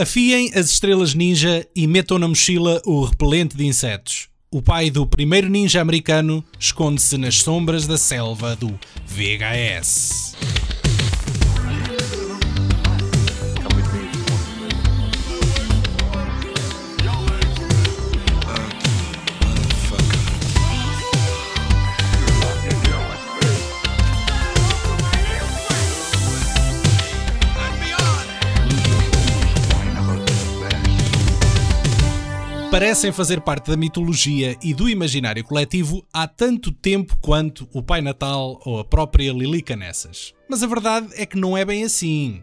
Afiem as estrelas ninja e metam na mochila o repelente de insetos. O pai do primeiro ninja americano esconde-se nas sombras da selva do VHS. Parecem fazer parte da mitologia e do imaginário coletivo há tanto tempo quanto o Pai Natal ou a própria Lilica Nessas. Mas a verdade é que não é bem assim.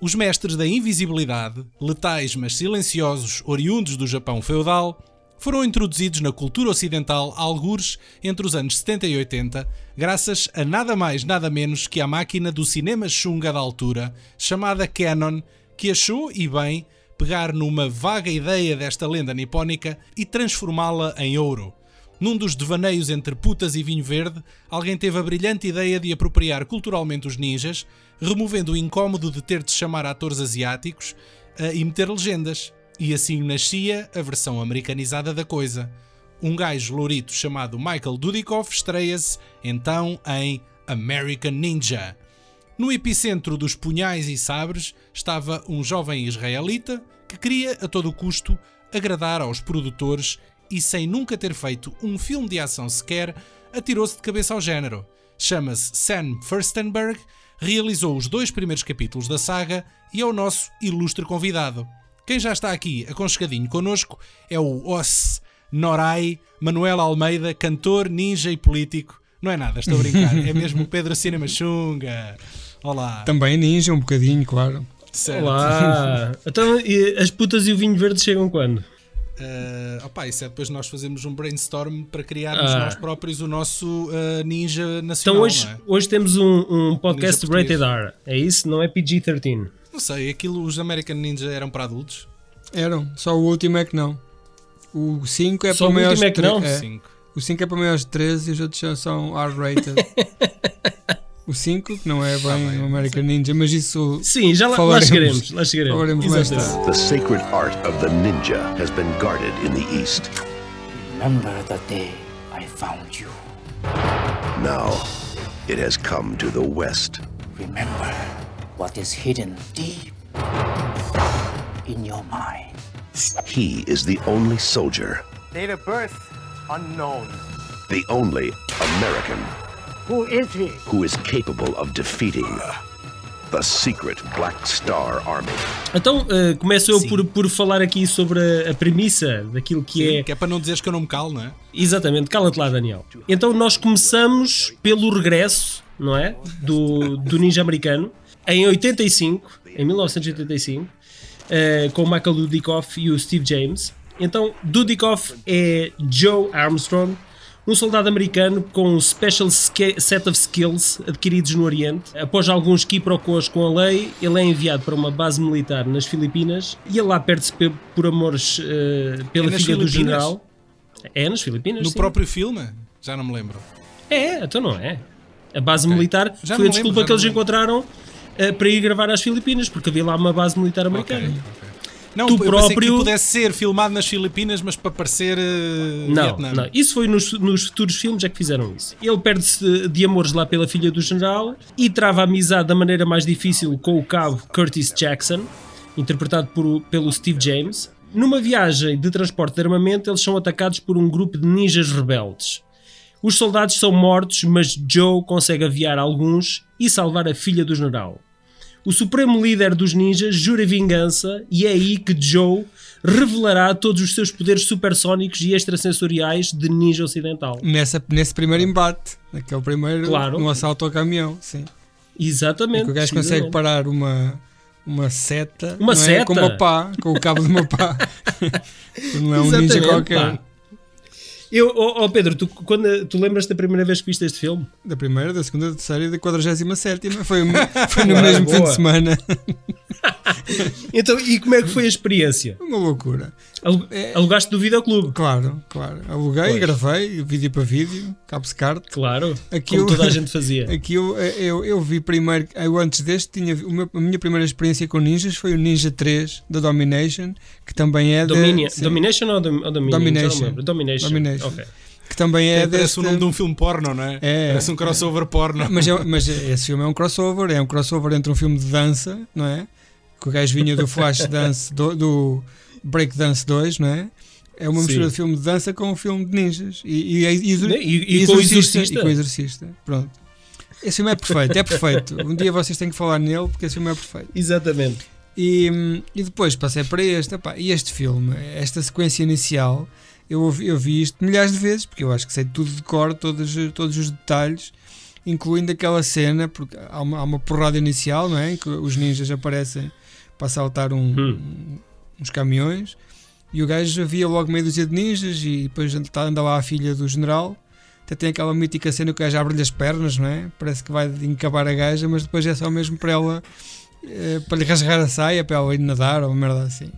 Os mestres da invisibilidade, letais mas silenciosos, oriundos do Japão feudal, foram introduzidos na cultura ocidental algures entre os anos 70 e 80, graças a nada mais nada menos que à máquina do cinema chunga da altura, chamada Canon, que achou, e bem, pegar numa vaga ideia desta lenda nipónica e transformá-la em ouro. Num dos devaneios entre putas e vinho verde, alguém teve a brilhante ideia de apropriar culturalmente os ninjas, removendo o incómodo de ter de chamar atores asiáticos e meter legendas. E assim nascia a versão americanizada da coisa. Um gajo lourito chamado Michael Dudikoff estreia-se então em American Ninja, no epicentro dos punhais e sabres estava um jovem israelita que queria a todo custo agradar aos produtores e, sem nunca ter feito um filme de ação sequer, atirou-se de cabeça ao género. Chama-se Sam Furstenberg, realizou os dois primeiros capítulos da saga e é o nosso ilustre convidado. Quem já está aqui aconchegadinho connosco é o Os Norai Manuel Almeida, cantor, ninja e político. Não é nada, estou a brincar, é mesmo o Pedro Cinema Chunga. Olá. Também ninja, um bocadinho, claro. Certo. Olá. Então, as putas e o vinho verde chegam quando? Uh, opa, isso é depois nós fazemos um brainstorm para criarmos ah. nós próprios o nosso uh, ninja nacional. Então hoje, é? hoje temos um, um podcast rated R, é isso? Não é PG-13? Não sei, aquilo, os American Ninja eram para adultos? Eram, só o último é que não. O 5 é só para maiores de 13. É. O 5 é para maiores de 13 e os outros são R-rated. O 5, que não é bem ah, o American Ninja, mas isso. Sim, já lá, lá chegaremos. Lá chegaremos. Falaremos mais tarde. The sacred art of the ninja has been guarded in the East. Remember the day I found you. Now, it has come to the West. Remember what is hidden deep in your mind. He is the only soldier. Date of birth unknown. The only American Who is he? Who is capable of defeating the secret Black Star Army. Então, uh, começo eu por, por falar aqui sobre a, a premissa daquilo que Sim, é. Que é para não dizeres que eu não me calo, não é? Exatamente, cala-te lá, Daniel. Então, nós começamos pelo regresso, não é? Do, do ninja americano, em 85, em 1985, uh, com o Michael Dudikoff e o Steve James. Então, Dudikoff é Joe Armstrong um soldado americano com um special set of skills adquiridos no Oriente. Após alguns quiprocós com a lei, ele é enviado para uma base militar nas Filipinas e ele lá perde-se por amores uh, pela é filha do general. É nas Filipinas. No sim. próprio filme? Já não me lembro. É, então não é. A base okay. militar já foi a desculpa lembro, que eles encontraram uh, para ir gravar às Filipinas, porque havia lá uma base militar americana. Okay, okay. Não, tu próprio que pudesse ser filmado nas Filipinas, mas para parecer uh, não. Não, isso foi nos, nos futuros filmes é que fizeram isso. Ele perde-se de amores lá pela filha do general e trava a amizade da maneira mais difícil com o cabo Curtis Jackson, interpretado por, pelo Steve James. Numa viagem de transporte de armamento, eles são atacados por um grupo de ninjas rebeldes. Os soldados são mortos, mas Joe consegue aviar alguns e salvar a filha do general. O supremo líder dos ninjas jura vingança e é aí que Joe revelará todos os seus poderes supersónicos e extrasensoriais de ninja ocidental. Nessa, nesse primeiro embate, que é o primeiro claro. no assalto ao caminhão, sim. Exatamente. É que o gajo consegue parar uma, uma seta, uma é? seta? com uma pá, com o cabo de uma pá. não é um ninja qualquer. Pá. Eu, oh, oh, Pedro, tu, quando, tu lembras da primeira vez que viste este filme? Da primeira, da segunda, da terceira e da 47 Foi, o me- foi no Boa, mesmo fim de semana. Então, e como é que foi a experiência? Uma loucura. Alu- Alugaste do videoclube? Claro, claro. Aluguei, Pois. gravei, vídeo para vídeo, cabo-se carte. Claro, Aqui como eu- toda a gente fazia. Aqui eu, eu, eu vi primeiro, eu antes deste, tinha, a minha primeira experiência com ninjas foi o Ninja 3 da Domination, que também é Dominia, sim, Domination ou, Dom, ou Dominion? Domination. Domination. Domination. Ok. que também é É, parece deste, o nome de um filme porno, não é? É. Parece um crossover porno. mas, é- mas esse filme é um crossover, é um crossover entre um filme de dança, não é? Que o gajo vinha do Flash Dance, do, do Break Dance 2, não é? É uma Sim. mistura de filme de dança com um filme de ninjas. E, e, e, e, E- e com o Exorcista. E com o Exorcista. Pronto. Esse filme é perfeito, é perfeito. Um dia vocês têm que falar nele porque esse filme é perfeito. Exatamente. E, hum, e depois passei para este. epá, e este filme, esta sequência inicial, eu, ouvi- eu vi isto milhares de vezes, porque eu acho que sei tudo de cor, todos, todos os detalhes, incluindo aquela cena, porque há uma, há uma porrada inicial, não é? Em que os ninjas aparecem para assaltar um- Hum. uns caminhões. E o gajo havia logo meia dúzia de ninjas e depois anda anda lá a filha do general. Até tem aquela mítica cena que o gajo abre-lhe as pernas, não é? Parece que vai encabar a gaja, mas depois é só mesmo para ela eh, para lhe rasgar a saia, para ela ir nadar ou uma merda assim.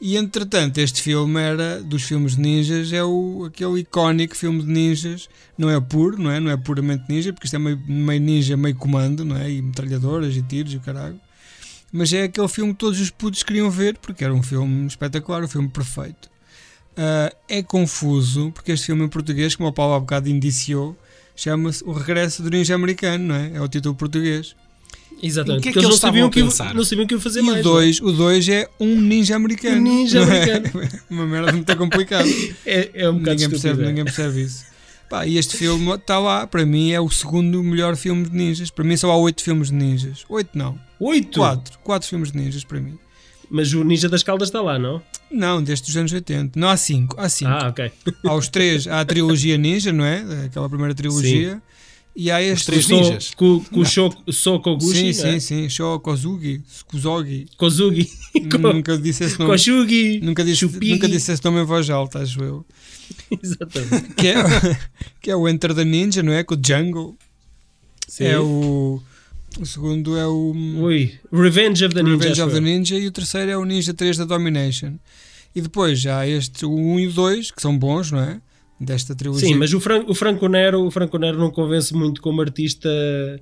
E entretanto, este filme era dos filmes de ninjas, é o, aquele icónico filme de ninjas, não é puro, não é? Não é puramente ninja, porque isto é meio, meio ninja, meio comando, não é? E metralhadoras e tiros e o caralho. Mas é aquele filme que todos os putos queriam ver, porque era um filme espetacular, um filme perfeito. Ah, é confuso, porque este filme em português, como o Paulo há bocado indiciou, chama-se O Regresso do Ninja Americano, não é? É o título português. Exatamente. Que é Porque que eles não sabiam que pensar? não sabiam que iam fazer E mais. o 2 o dois é um ninja americano. Um ninja é? americano. Uma merda muito complicada. é? É, é um bocado ninguém, percebe, é. ninguém percebe isso. Pá, e este filme está lá, para mim é o segundo melhor filme de ninjas. Para mim só há 8 filmes de ninjas. 8 não, Oito? 4. 4 filmes de ninjas para mim. Mas o Ninja das Caldas está lá, não? Não, desde os anos 80. Não há 5, há 5. Ah, ok. Há os 3, há a trilogia ninja, não é? Aquela primeira trilogia. E há este. três Com- ninjas? Com, com o Shoko- Sokoguchi, Sim, não é? sim, sim. Sho Kozugi. Kozugi. Ko- Nunca disse esse nome. Koshugi. Nunca disse, nunca disse esse nome em voz alta, acho eu. Exatamente. Que é, que é o Enter the Ninja, não é? Com o Jungle. Sim. É o. O segundo é o. Ui. Revenge of the Ninja. Revenge of the. Ninja. E o terceiro é o Ninja 3 da Domination. E depois já há este, o 1 e o 2, que são bons, não é? Desta trilogia. Sim, mas o, Fran o Franco Nero, o Franco Nero não convence muito como artista,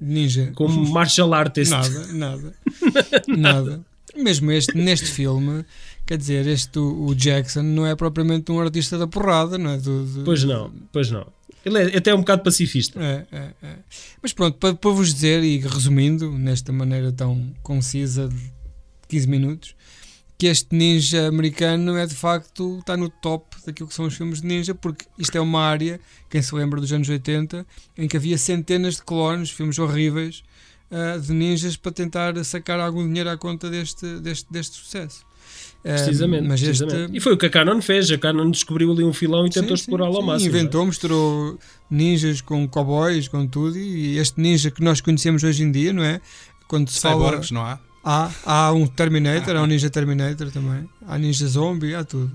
Ninja. como martial artist. Nada, nada. nada. Mesmo este, neste filme, quer dizer, este, o o Jackson não é propriamente um artista da porrada, não é? Do, do- Pois não, pois não. Ele é até um bocado pacifista. É, é, é. Mas pronto, para, para vos dizer e resumindo, nesta maneira tão concisa de 15 minutos, que este ninja americano é de facto, está no top daquilo que são os filmes de ninja, porque isto é uma área, quem se lembra dos anos 80, em que havia centenas de clones, filmes horríveis, ah, de ninjas para tentar sacar algum dinheiro à conta deste, deste, deste sucesso. Ah, Precisamente. mas este, precisamente. E foi o que a Canon fez. A Canon descobriu ali um filão e tentou Sim, sim, explorá-lo ao máximo. Inventou, misturou ninjas com cowboys, com tudo, e este ninja que nós conhecemos hoje em dia, não é? Quando se fala. Cyborgs, não há? Há, há um Terminator, há um Ninja Terminator também, há Ninja Zombie, há tudo.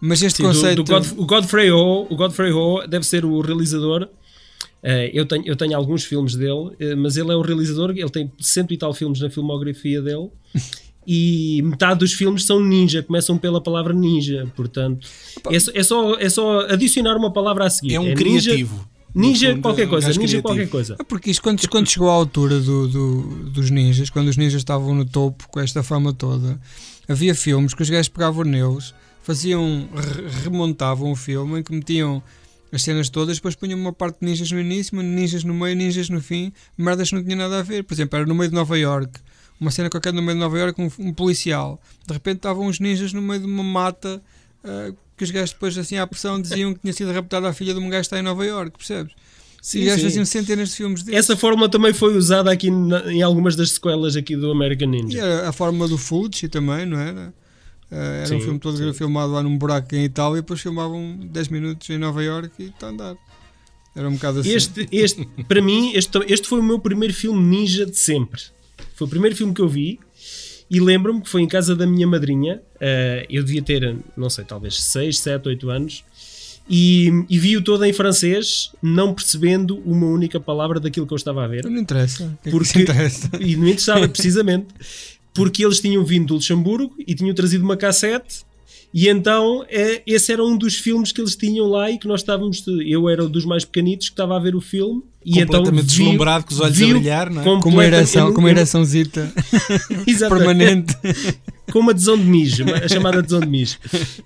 Mas este Sim, do- conceito. do God- o Godfrey Ho, o Godfrey Ho deve ser o realizador. Eh, eu, tenho, eu tenho alguns filmes dele, eh, mas ele é o realizador. Ele tem cento e tal filmes na filmografia dele. E metade dos filmes são ninja, começam pela palavra ninja. Portanto, é, só- é só, é só adicionar uma palavra a seguir. É um ninja- criativo. No Ninja, fundo, qualquer é um coisa, ninja criativo. qualquer coisa. Ah, Porque isto, quando, quando chegou à altura do, do- dos ninjas, quando os ninjas estavam no topo com esta fama toda, havia filmes que os gajos pegavam neles, faziam, re- remontavam o filme em que metiam as cenas todas, depois punham uma parte de ninjas no início, ninjas no meio, ninjas no fim, merdas que não tinha nada a ver. Por exemplo, era no meio de Nova York, uma cena qualquer no meio de Nova York, um, um policial. De repente estavam uns ninjas no meio de uma mata. ah, que os gajos depois assim à pressão diziam que tinha sido raptada a filha de um gajo que está em Nova York, percebes? Sim, e os gajos faziam centenas de filmes desses. Essa fórmula também foi usada aqui na- em algumas das sequelas aqui do American E Ninja. era a forma do Fulci também, não era? Eh, era um Sim, filme todo sim. filmado lá num buraco em Itália e depois filmavam 10 minutos em Nova York e está a andar. Era um bocado assim. Este, este, para mim, este, este foi o meu primeiro filme ninja de sempre. Foi o primeiro filme que eu vi e lembro-me que foi em casa da minha madrinha. eh, eu devia ter, não sei, talvez 6, 7, 8 anos. E, e vi-o todo em francês, não percebendo uma única palavra daquilo que eu estava a ver. Não interessa. É que Porque, interessa? e não interessava, precisamente, porque eles tinham vindo do Luxemburgo e tinham trazido uma cassete. E então é, esse era um dos filmes que eles tinham lá e que nós estávamos. Eu era um dos mais pequenitos que estava a ver o filme. E então Completamente vi- deslumbrado, com os olhos a brilhar, não é? Com uma ereção, com uma eu- ereçãozita Exatamente. permanente. com uma adesão de mijo, a chamada adesão de mijo.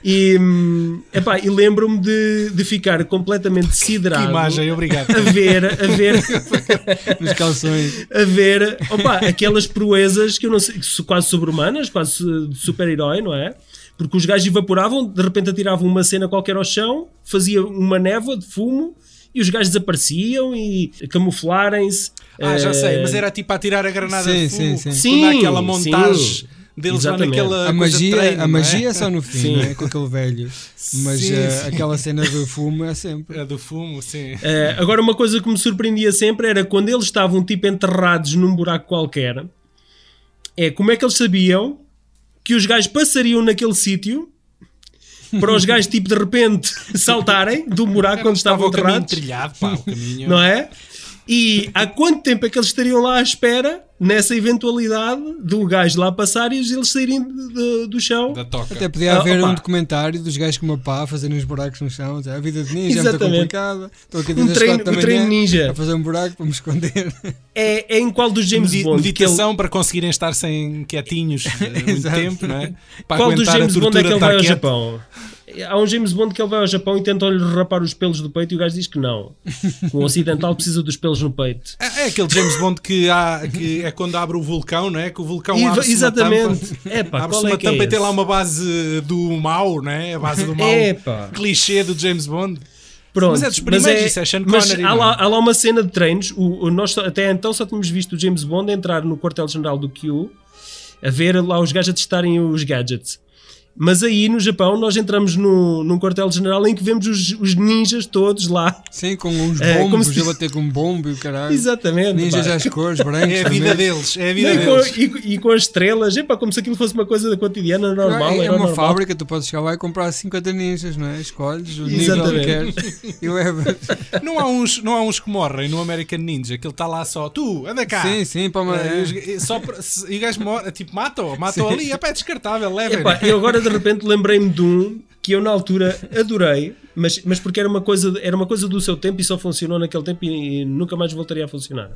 E, hum, epá, e lembro-me de, de ficar completamente Que siderado imagem, obrigado. a ver, a ver, Nos calções. a ver opa, aquelas proezas que eu não sei, que quase sobre-humanas, quase de super-herói, não é? Porque os gajos evaporavam, de repente atiravam uma cena qualquer ao chão, fazia uma névoa de fumo e os gajos desapareciam e camuflarem-se. Ah, já Eh, sei, mas era tipo a tirar a granada Sim, de fumo. sim, sim. Sim, há aquela sim. montagem deles lá Exatamente. naquela A magia, treino, a é? magia é só no fim, Sim. não é? Com aquele velho. Mas Sim, sim. aquela cena do fumo é sempre. É do fumo, sim. Eh, agora, uma coisa que me surpreendia sempre era quando eles estavam tipo enterrados num buraco qualquer, é como é que eles sabiam que os gajos passariam naquele sítio para os gajos tipo de repente saltarem do buraco Estava estavam o caminho trilhado, pá, o caminho. não é? E há quanto tempo é que eles estariam lá à espera nessa eventualidade do gajo lá passar e eles saírem de- de- do chão? Da toca. Até podia Ah, haver opa. um documentário dos gajos com uma pá fazendo uns buracos no chão. A vida de ninja é muito Exatamente. complicada. Estou aqui Um desde as treino- da um treino ninja. a fazer um buraco para me esconder. É, é em qual dos James Medi- Bond? que ele- meditação para conseguirem estar sem quietinhos eh, muito tempo, não é? Para Qual dos a James Bond é que ele vai ao. Japão? Há um James Bond que ele vai ao Japão e tentam-lhe rapar os pelos do peito e o gajo diz que não. O ocidental precisa dos pelos no peito. É, é aquele James Bond que, há, que é quando abre o vulcão, não é? Que o vulcão E- abre-se exatamente. uma tampa. Qual é uma é tampa e tem lá uma base do mal, não é? A base do mal. Epá. Clichê do James Bond. Pronto, Mas é dos primeiros, isso é Sean mas Connery, há, é? lá, há lá uma cena de treinos. O, o- nós até então só tínhamos visto o James Bond entrar no quartel-general do Q a ver lá os gajos a testarem os gadgets. Mas aí no Japão nós entramos no, num quartel-general em que vemos os, os ninjas todos lá. Sim, com uns É, como bombos, se- ele a ter com um bombo e o caralho. Exatamente. Ninjas pá. às cores, brancos. É a vida também. deles, é a vida e, com, deles. e- e com as estrelas, epá, como se aquilo fosse uma coisa cotidiana, normal. é era uma normal. fábrica, tu podes chegar lá e comprar 50 ninjas, não é? Escolhes o nível que Exatamente. queres e levas. Não há, uns, não há uns que morrem no American Ninja, que ele está lá só, tu, anda cá. Sim, sim, para uma. É, e os- e só e o gajo morre, tipo, matam, matam ali, é pá, é descartável, levem. Epá, eu agora de repente lembrei-me de um que eu na altura adorei, mas, mas porque era uma, coisa, era uma coisa do seu tempo e só funcionou naquele tempo e, e nunca mais voltaria a funcionar.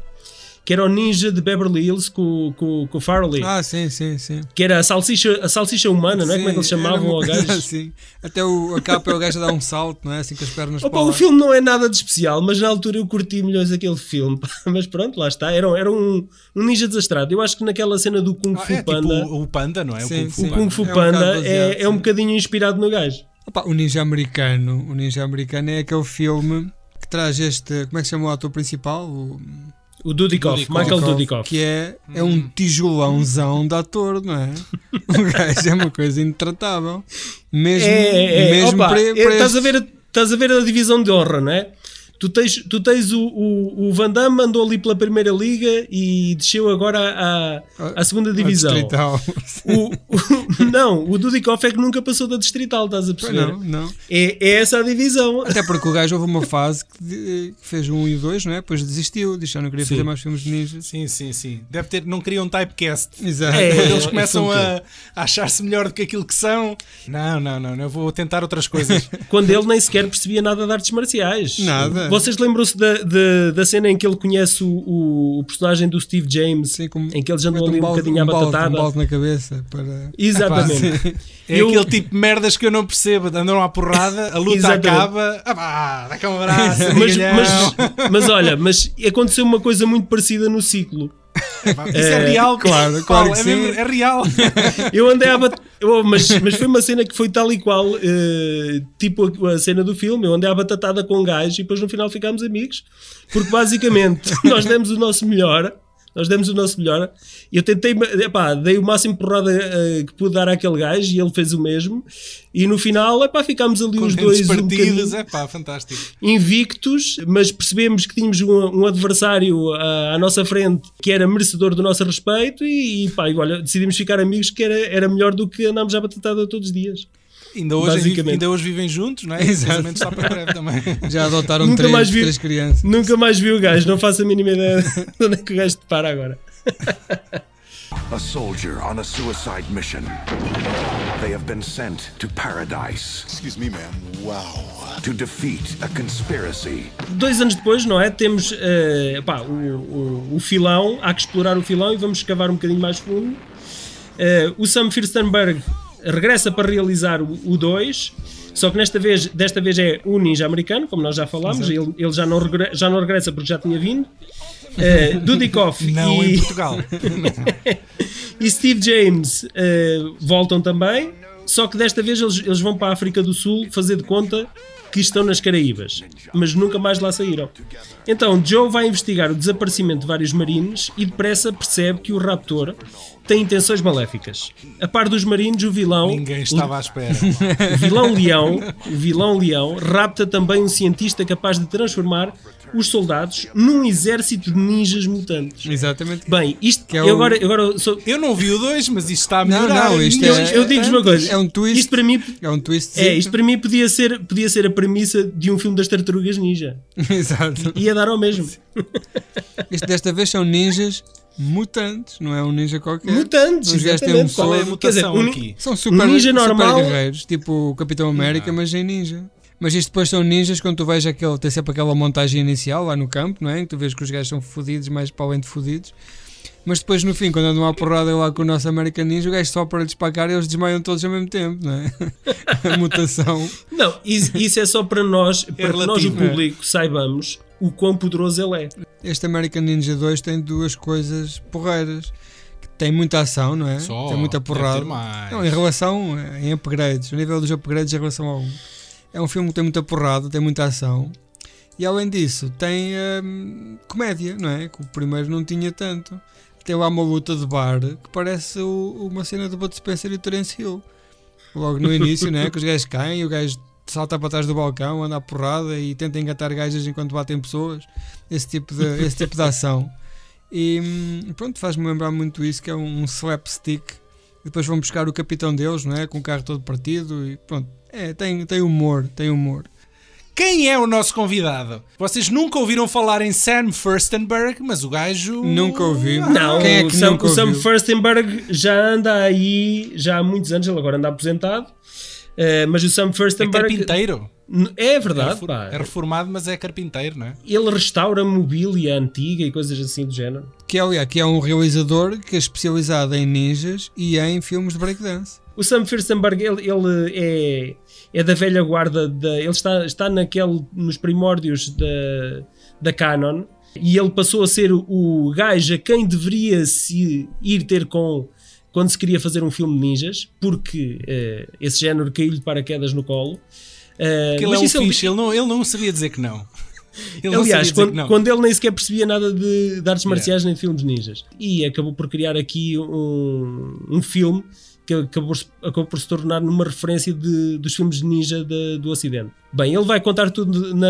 Que era o Ninja de Beverly Hills com, com, com o Farley, Ah, sim, sim, sim. que era a salsicha, a salsicha humana, não é? Como é que eles Sim, chamavam coisa gajo? assim. Até o, a capa é o gajo a dar um salto, não é? Assim com as pernas Opa, o filme não é nada de especial, mas na altura eu curti milhões aquele filme. Mas pronto, lá está. Era, era um, um ninja desastrado. Eu acho que naquela cena do Kung Ah, Fu é tipo Panda, o, o Panda, não é? Sim, o Kung Fu sim. o Panda. Kung Fu É um Panda baseado, é, é um sim. bocadinho inspirado no gajo. Opa, o Ninja Americano. O Ninja Americano é aquele filme que traz este. Como é que se chama o ator principal? O O Dudikoff, Dudikoff. Michael Dudikoff. Que é, é um tijolãozão de ator, não é? O gajo é uma coisa intratável. Mesmo, É, é, é. mesmo Opa, para, é, para estás a ver a divisão de honra, não é? Tu tens, tu tens o, o, o Van Damme andou ali pela primeira liga e desceu agora à, à, à segunda divisão. distrital. O, o- não, o Dudikoff é que nunca passou da distrital, estás a perceber? não, não. É, é essa a divisão. Até porque o gajo houve uma fase que, fez um e dois, não é? Depois desistiu, disse que não queria Sim. fazer mais filmes de ninjas. Sim, sim, sim. Deve ter, não queria um typecast. Exato. É, Quando eles isso começam é a, a achar-se melhor do que aquilo que são. Não, não, não, eu vou tentar outras coisas. Quando ele nem sequer percebia nada de artes marciais. Nada. Vocês lembram-se da, da, da cena em que ele conhece o, o, o personagem do Steve James, como em que eles andam ali um balde- bocadinho à um balde- batatada? Um balde na cabeça para. Exatamente. É Eu- aquele tipo de merdas que eu não percebo. Andam à porrada, a luta Exatamente. acaba. Ah, pá, dá cá um abraço. mas, mas, mas olha, mas aconteceu uma coisa muito parecida no ciclo. Pá, Isso é, real, claro, Paulo, claro que é, mesmo- é real. Eu andei a oh, mas, mas foi uma cena que foi tal e qual, eh, tipo a, a cena do filme. Eu andei à batatada com um gajo e depois no final ficámos amigos, porque basicamente nós demos o nosso melhor. Nós demos o nosso melhor. Eu tentei, epá, dei o máximo porrada eh, que pude dar àquele gajo e ele fez o mesmo. E no final, epá, ficámos ali os Contentes dois um partidos, bocadinho é pá, fantástico. invictos, mas percebemos que tínhamos um, um adversário à, à nossa frente que era merecedor do nosso respeito e, e pá, e olha, decidimos ficar amigos que era, era melhor do que andámos à batatada todos os dias. Ainda hoje, Basicamente. ainda hoje vivem juntos, não é? Exato. Casamento está para breve também. Já adotaram Nunca três, mais vi- três crianças. Nunca mais vi o gajo, não faço a mínima ideia de onde é que o gajo te para agora. A soldier on a suicide mission. They have been sent to paradise Excuse me, ma'am. Wow. to defeat a conspiracy. Dois anos depois, não é? Temos eh, pá, o, o, o filão, há que explorar o filão e vamos escavar um bocadinho mais fundo. Eh, o Sam Firstenberg regressa para realizar o 2, só que nesta vez, desta vez é o ninja americano, como nós já falámos, ele, ele já, não regre- já não regressa porque já tinha vindo. Uh, Dudikoff Não e, em Portugal. e Steve James eh, voltam também, só que desta vez eles, eles vão para a África do Sul fazer de conta que estão nas Caraíbas, mas nunca mais lá saíram. Então Joe vai investigar o desaparecimento de vários marines e depressa percebe que o raptor tem intenções maléficas. A par dos marines, o vilão, Ninguém estava à espera. o vilão leão, o vilão leão rapta também um cientista capaz de transformar os soldados num exército de ninjas mutantes. Exatamente. Bem, isto Que é eu o- agora, agora sou, Eu não vi o 2, mas isto está a Não, melhorar. não, isto eu, é- eu digo-vos uma coisa. É um twist. Isto para mim, É um twist. é, isto para mim podia ser, podia ser a premissa de um filme das Tartarugas Ninja. Exato. Ia dar ao mesmo. Isto desta vez são ninjas mutantes, não é um ninja qualquer. Mutantes, Os gajos têm um. Qual é a dizer, mutação um- aqui? São super, ninja super normal- guerreiros, tipo o Capitão América, mas em ninja. Mas isto depois são ninjas quando tu vais aquele, tem sempre aquela montagem inicial lá no campo, não é? Em que tu vês que os gajos são fodidos, mais para além de fodidos. Mas depois no fim, quando andam à porrada lá com o nosso American Ninja, o gajo só para lhes pagar e eles desmaiam todos ao mesmo tempo, não é? A mutação. Não, isso, isso é só para nós, para que nós, o relativo, é. público, saibamos o quão poderoso ele é. Este American Ninja 2 tem duas coisas porreiras. Tem muita ação, não é? Só, tem muita porrada. mais. Não, em relação, em upgrades, o nível dos upgrades em relação ao 1. É um filme que tem muita porrada, tem muita ação. E além disso, tem hum, comédia, não é? Que o primeiro não tinha tanto. Tem lá uma luta de bar que parece o- uma cena do Bud Spencer e o Terence Hill. Logo no início, não é? Que os gajos caem e o gajo salta para trás do balcão, anda à porrada e tenta engatar gajas enquanto batem pessoas. Esse tipo de, esse tipo de ação. E hum, pronto, faz-me lembrar muito isso, que é um, um slapstick. E depois vão buscar o capitão deles, não é? Com o carro todo partido e pronto. É, tem, tem humor, tem humor. Quem é o nosso convidado? Vocês nunca ouviram falar em Sam Furstenberg, mas o gajo. Nunca ouvi. Não, Quem é o que Sam, nunca o Sam ouviu? Firstenberg já anda aí já há muitos anos, ele agora anda aposentado. Eh, mas o Sam É Firstenberg carpinteiro. É É verdade, pá. é reformado, mas é carpinteiro, não é? Ele restaura mobília antiga e coisas assim do género. Que, aliás, que é um realizador que é especializado em ninjas e em filmes de breakdance. O Sam Firstenberg, ele, ele é, é da velha guarda, da, ele está, está naquele, nos primórdios da, da Canon e ele passou a ser o, o gajo a quem deveria se ir ter com quando se queria fazer um filme de ninjas, porque eh, esse género caiu-lhe paraquedas no colo. Eh, Porque ele mas é um isso ele- fixe, ele não, ele não sabia dizer que não. Ele Aliás, quando, quando ele nem sequer percebia nada de, de artes marciais nem de filmes ninjas. E acabou por criar aqui um, um filme que acabou, acabou por se tornar numa referência de- dos filmes de ninja de- do Ocidente. Bem, ele vai contar tudo na,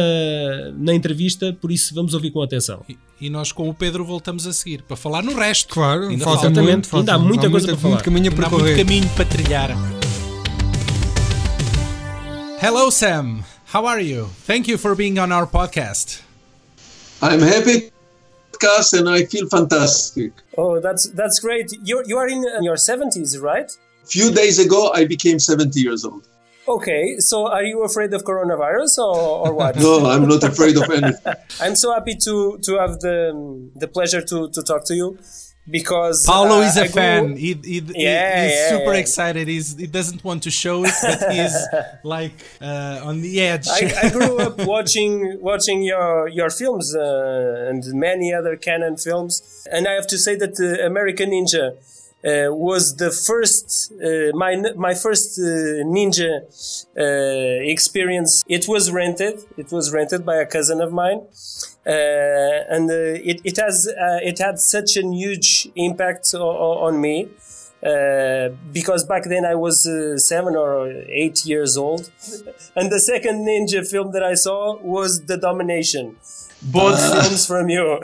na entrevista, por isso vamos ouvir com atenção. E- E nós com o Pedro voltamos a seguir para falar no resto. Claro, Ainda falta falta. muito. Exatamente, Falta, ainda há muita coisa muito, para falar. muito caminho a Ainda há muito caminho para trilhar. Hello, Sam. How are you? Thank you for being on our podcast. I'm happy podcast and I feel fantastic. Oh, that's that's great. You you are in your 70s, right? Few days ago I became 70 years old. Okay, so are you afraid of coronavirus or, or what? No, I'm not afraid of anything. I'm so happy to to have the the pleasure to to talk to you because Paulo uh, is a I fan. He, he, he- Yeah, he's yeah, super yeah. excited. He's, he doesn't want to show it, but he's like uh, on the edge. I, I grew up watching watching your your films uh, and many other Cannon films, and I have to say that uh, American Ninja uh, was the first uh, my my first uh, ninja uh, experience. It was rented. It was rented by a cousin of mine, and uh, it it has uh, it had such a huge impact on me. Uh, because back then I was uh, seven or eight years old, and the second ninja film that I saw was The Domination. Both films from you.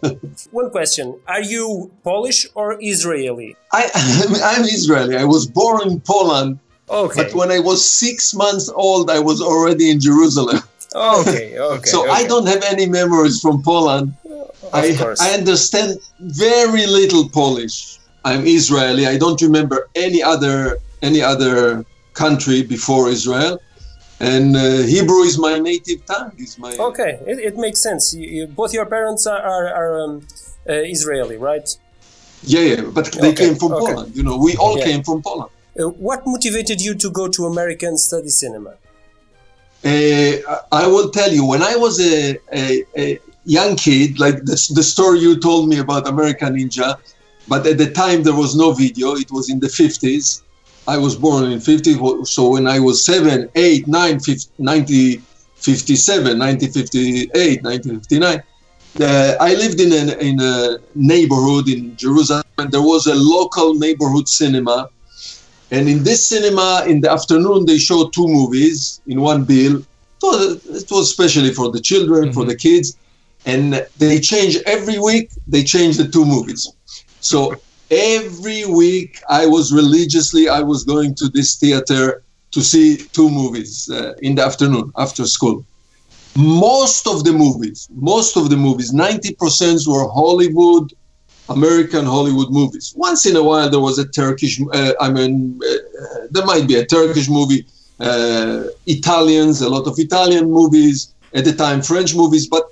One question: Are you Polish or Israeli? I, I'm Israeli. I was born in Poland Okay. But when I was six months old, I was already in Jerusalem. Okay, okay. so okay. I don't have any memories from Poland. I, course. I understand very little Polish. I'm Israeli. I don't remember any other any other country before Israel, and uh, Hebrew is my native tongue. Is my Okay, it, it makes sense. You, you, both your parents are, are, are um, uh, Israeli, right? yeah, yeah. But they Okay, came from okay. Poland. You know, we all Yeah. came from Poland. Uh, what motivated you to go to America and study cinema? Uh, I will tell you, when I was a, a, a young kid, like the, the story you told me about American Ninja, but at the time there was no video. It was in the 50s. I was born in 50, so when I was 7, 8, 9, 50, 1957, 1958, 1959, uh, I lived in a, in a neighborhood in Jerusalem, and there was a local neighborhood cinema. And in this cinema, in the afternoon, they show two movies in one bill. It was, it was especially for the children, for the kids. And they change every week, they change the two movies. So every week, I was religiously, I was going to this theater to see two movies uh, in the afternoon after school. Most of the movies, most of the movies, 90% were Hollywood, American Hollywood movies. Once in a while, there was a Turkish. Uh, I mean, uh, there might be a Turkish movie. Uh, Italians, a lot of Italian movies at the time, French movies, but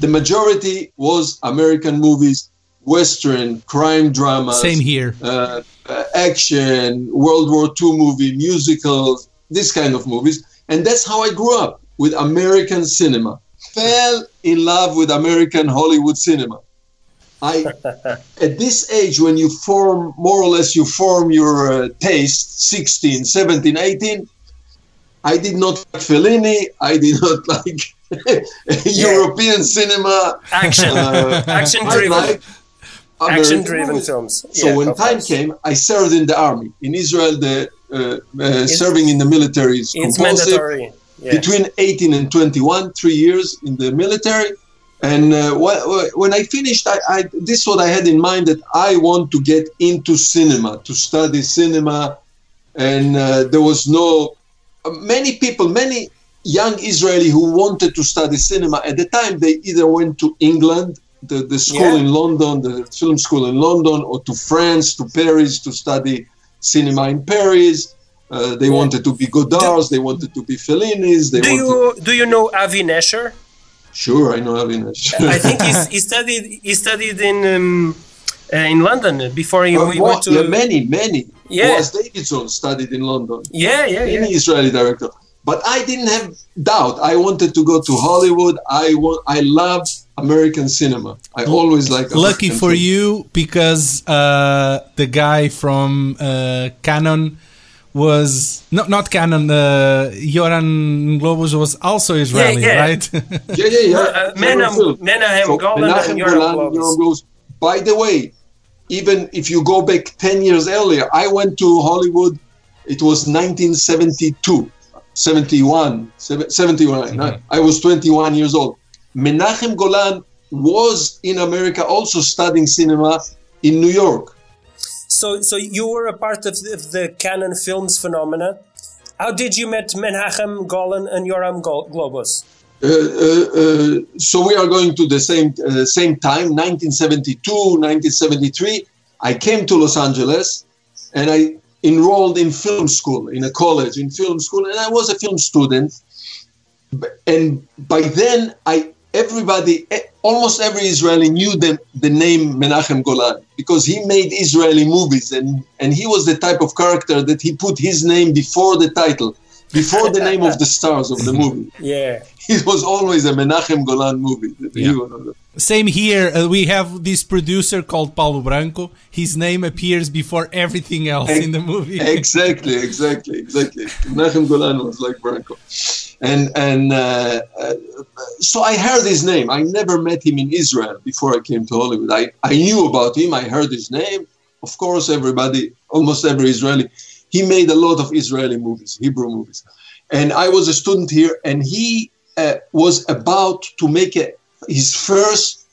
the majority was American movies, Western crime dramas. Same here. Uh, uh, action, World War II movie, musicals, this kind of movies, and that's how I grew up with American cinema. Fell in love with American Hollywood cinema. I, at this age, when you form more or less, you form your uh, taste, 16, 17, 18. I did not like Fellini. I did not like European cinema. Action, Uh, action driven, like action driven films. So Yeah, when time course. came, I served in the army. In Israel, the uh, uh, serving in the military is compulsory Yeah. Between 18 and 21, three years in the military. And uh, wh- wh- when I finished, I, I, this is what I had in mind that I want to get into cinema, to study cinema. And uh, there was no, many people, many young Israeli who wanted to study cinema at the time, they either went to England, the, the school Yeah. in London, the film school in London, or to France, to Paris to study cinema in Paris. Uh, they wanted to be Godards, they wanted to be Fellinis. They Do wanted, you do you know Avi Nesher? Sure, I know Avi Nesher. I think he's, he studied he studied in um, uh, in London before he, Uh, he went to yeah, many, many. Yeah. Boaz Davidson studied in London. yeah yeah Any yeah. Israeli director. But I didn't have doubt. I wanted to go to Hollywood. I want. I love American cinema. I always like. Lucky American for film. you because uh, the guy from uh, Cannon was not not Cannon. Uh, Yoram Globus was also Israeli, yeah. right? Yeah, yeah, yeah. Uh, Menahem- Film. Menahem Golan and Menachem Yoram Golan, Globus. Yoram Globus. By the way, even if you go back 10 years earlier, I went to Hollywood. It was 1972, 71, seven- 71. I was 21 years old. Menachem Golan was in America also studying cinema in New York. So so you were a part of the, of the Cannon Films phenomena. How did you met Menachem Golan and Yoram Globus? Uh, uh, uh, so we are going to the same uh, same time 1972 1973 i came to los angeles and i enrolled in film school in a college in film school and i was a film student and by then i everybody eh, almost every israeli knew the, the name menachem golan because he made israeli movies and and he was the type of character that he put his name before the title before the name of the stars of the movie Yeah. it was always a Menachem Golan movie. Yeah. Same here. Uh, we have this producer called Paulo Branco. His name appears before everything else in the movie. exactly, exactly, exactly. Menachem Golan was like Branco, and and uh, uh, so I heard his name. I never met him in Israel before I came to Hollywood. I I knew about him. I heard his name. Of course, everybody, almost every Israeli, he made a lot of Israeli movies, Hebrew movies, and I was a student here, and he uh, was about to make a, his first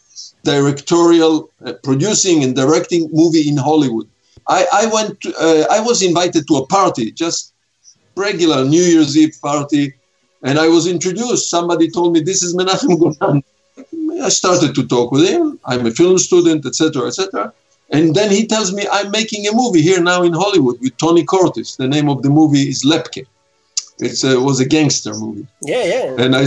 directorial uh, producing and directing movie in Hollywood. I, I went. To, uh, I was invited to a party, just regular New Year's Eve party, and I was introduced. Somebody told me this is Menachem Golan. I started to talk with him. I'm a film student, etc., etc. And then he tells me I'm making a movie here now in Hollywood with Tony Curtis. The name of the movie is Lepke. It uh, was a gangster movie. Yeah, yeah. And I,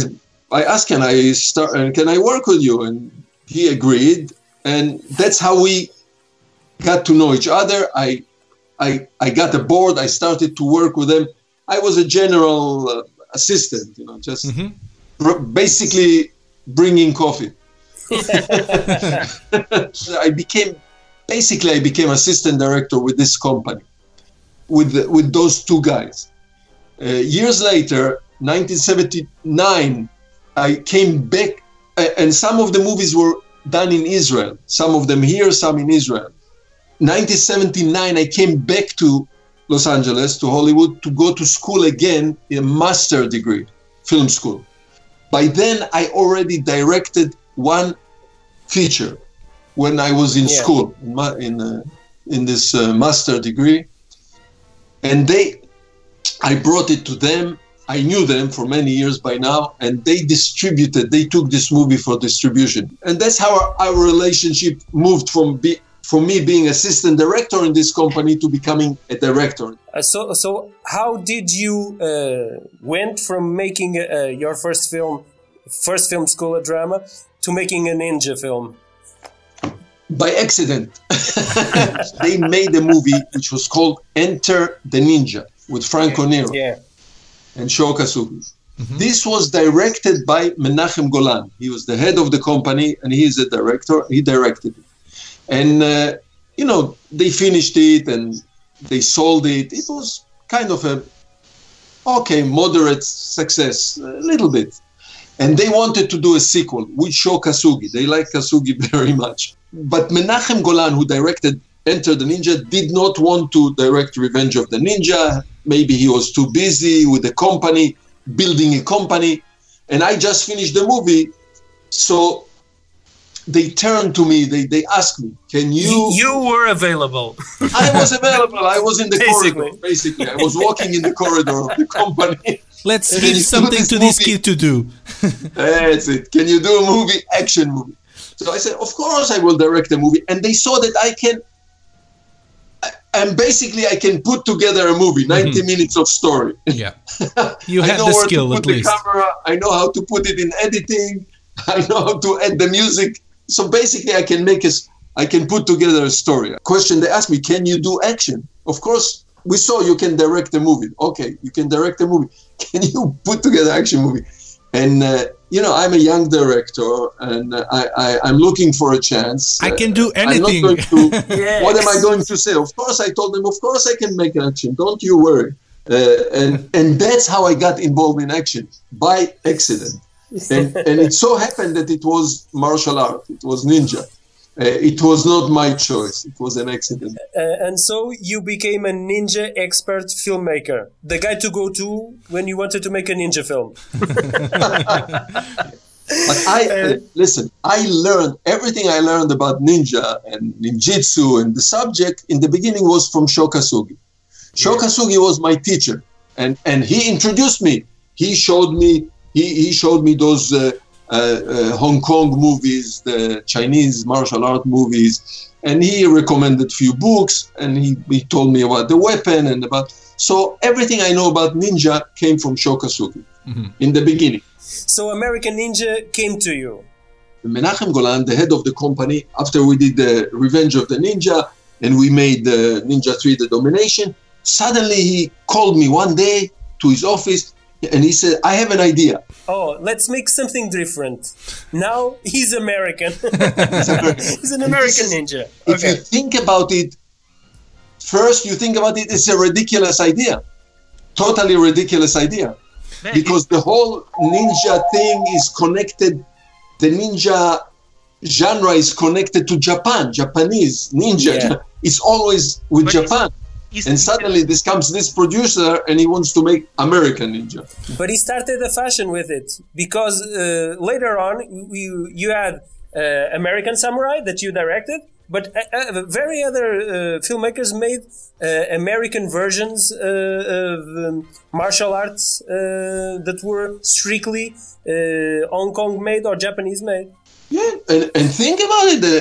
I asked, can I start? Uh, can I work with you? And he agreed. And that's how we got to know each other. I, I, I got aboard. I started to work with them. I was a general uh, assistant, you know, just Mm-hmm. basically bringing coffee. I became basically I became assistant director with this company, with the, with those two guys. Uh, years later, 1979, I came back, uh, and some of the movies were done in Israel. Some of them here, some in Israel. 1979, I came back to Los Angeles, to Hollywood, to go to school again, in a master degree, film school. By then, I already directed one feature when I was in Yeah. school in uh, in this uh, master degree, and they, I brought it to them. I knew them for many years by now, and they distributed. They took this movie for distribution, and that's how our, our relationship moved from be, from me being assistant director in this company to becoming a director. Uh, so, so how did you uh, went from making uh, your first film, first film school of drama, to making a ninja film? by accident they made a movie which was called enter the ninja with franco nero Yeah. and Sho Kosugi. This was directed by Menachem Golan. He was the head of the company and he is a director. He directed it. And, uh, you know, they finished it and they sold it. It was kind of a, okay, moderate success, a little bit. And they wanted to do a sequel with Sho Kosugi. They like Kosugi very much. But Menachem Golan, who directed Enter the Ninja, did not want to direct Revenge of the Ninja. Maybe he was too busy with the company, building a company. And I just finished the movie. So they turned to me, they, they asked me, Can you? You were available. I was available. I was in the Basically. corridor, basically. I was walking in the corridor of the company. Let's give you something this to this kid to do. That's it. Can you do a movie? Action movie. So I said, of course I will direct a movie. And they saw that I can, and basically I can put together a movie, mm-hmm. 90 minutes of story. Yeah. You I had know the where skill to at put the least. camera. I know how to put it in editing. I know how to add the music. So basically, I can make a, s- I can put together a story. Question they asked me, can you do action? Of course, we saw you can direct a movie. Okay, you can direct a movie. Can you put together action movie? And uh, you know, I'm a young director, and uh, I, I I'm looking for a chance. I Uh, can do I'm not anything. going to, what am I going to say? Of course, I told them, of course, I can make action. Don't you worry. Uh, and and that's how I got involved in action by accident. And and it so happened that it was martial art. It was ninja. Uh, it was not my choice. It was an accident. Uh, and so you became a ninja expert filmmaker, the guy to go to when you wanted to make a ninja film. But I uh, listen. I learned everything I learned about ninja and ninjutsu and the subject in the beginning was from Sho Kosugi. Shokasugi was my teacher, and and he introduced me. He showed me. He, he showed me those uh, uh, uh, Hong Kong movies, the Chinese martial art movies, and he recommended few books. And he, he told me about the weapon and about. So everything I know about ninja came from Sho Kosugi in the beginning. So American Ninja came to you. Menachem Golan, the head of the company, after we did the Revenge of the Ninja and we made the Ninja 3 the domination, suddenly he called me one day to his office and he said, I have an idea. Oh, let's make something different. Now he's American. he's an American ninja. If you think about it, first you think about it, it's a ridiculous idea. Totally ridiculous idea. Because the whole ninja thing is connected, the ninja genre is connected to Japan, Japanese ninja. Yeah. It's always with Japan. And suddenly this comes this producer and he wants to make American ninja. But he started a fashion with it because uh, later on you you had uh, American Samurai that you directed, but uh, uh, very other uh, filmmakers made uh, American versions uh, of um, martial arts uh, that were strictly uh, Hong Kong made or Japanese made. Yeah, and, and think about it the,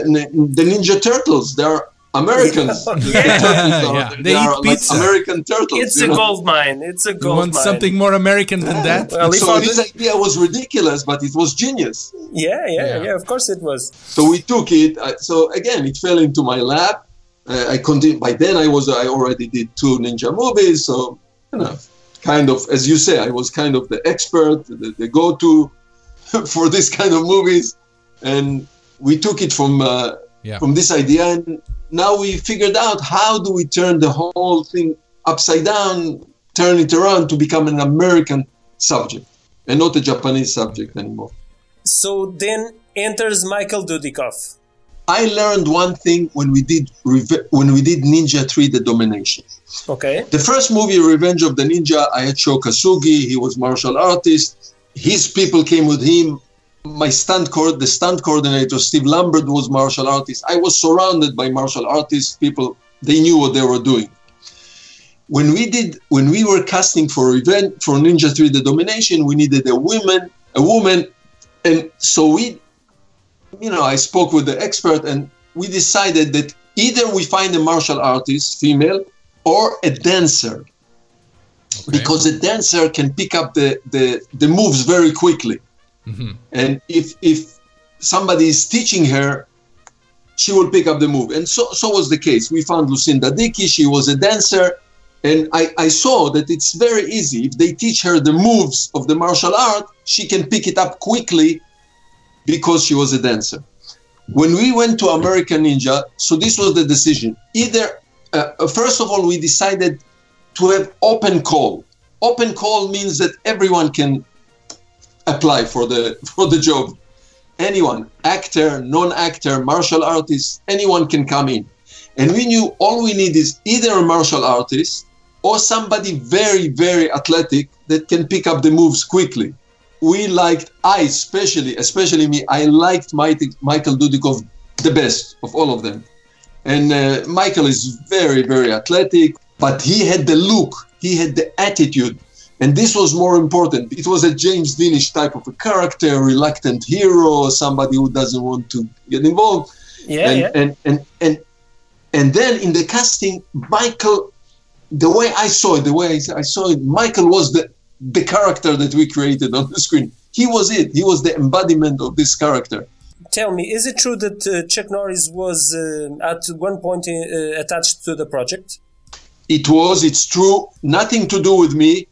the Ninja Turtles, they're Americans. The Yeah. turtles are, Yeah, they eat are like pizza. American turtles. It's a know? gold mine. It's a You gold want mine. something more American than that? Well, if So I his idea was ridiculous, but it was genius. yeah, yeah, Yeah. yeah, Of course it was. So we took it. Uh, so again, it fell into my lap. Uh, I continued. By then, I was I already did two ninja movies. So you know, kind of as you say, I was kind of the expert, the, the go-to for this kind of movies, and we took it from uh, Yeah. from this idea, and now we figured out how do we turn the whole thing upside down, turn it around to become an American subject and not a Japanese subject anymore. So then enters Michael Dudikoff. I learned one thing when we did Reve- when we did Ninja 3 The Domination. Okay. The first movie Revenge of the Ninja, I had Sho Kosugi, he was martial artist. His people came with him. My stunt co- the stunt coordinator Steve Lambert was martial artist. I was surrounded by martial artists, people they knew what they were doing. When we did when we were casting for event for Ninja 3 The Domination, we needed a woman, a woman and so we you know, I spoke with the expert and we decided that either we find a martial artist, female, or a dancer. Because a dancer can pick up the, the, the moves very quickly. And if if somebody is teaching her, she will pick up the move. And so so was the case. We found Lucinda Dickey, she was a dancer. And I, I saw that it's very easy. If they teach her the moves of the martial art, she can pick it up quickly because she was a dancer. When we went to American Ninja, so this was the decision. Either, uh, uh, first of all, we decided to have open call. Open call means that everyone can apply for the for the job. Anyone, actor, non-actor, martial artist, anyone can come in. And we knew all we need is either a martial artist or somebody very, very athletic that can pick up the moves quickly we liked I especially, especially me. I liked Michael Dudikoff the best of all of them, and uh, Michael is very, very athletic, but he had the look, he had the attitude, and this was more important. It was a James Deanish type of a character, reluctant hero, somebody who doesn't want to get involved, Yeah, and, yeah. and and and and then in the casting, Michael, the way I saw it, the way I, I saw it, Michael was the the character that we created on the screen. He was it. He was the embodiment of this character. Tell me, is it true that uh, Chuck Norris was uh, at one point uh, attached to the project? It was. It's true. Nothing to do with me.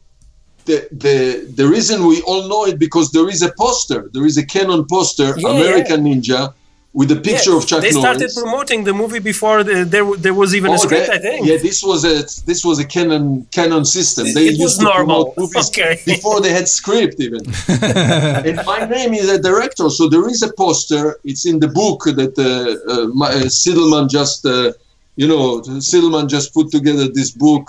The, the the reason we all know it because there is a poster. There is a Cannon poster, Yeah, American Ninja, with a picture Yeah, of Chuck they started Norris. promoting the movie before the, there there was even a Oh, script. that- I think. Yeah, this was a this was a Cannon Cannon system. It- They it was used to normal. promote movies Okay. before they had script even. and my name is a director, so there is a poster. It's in the book that uh, uh, my, uh, Siedelmann just, uh, you know, Siedelmann just put together this book.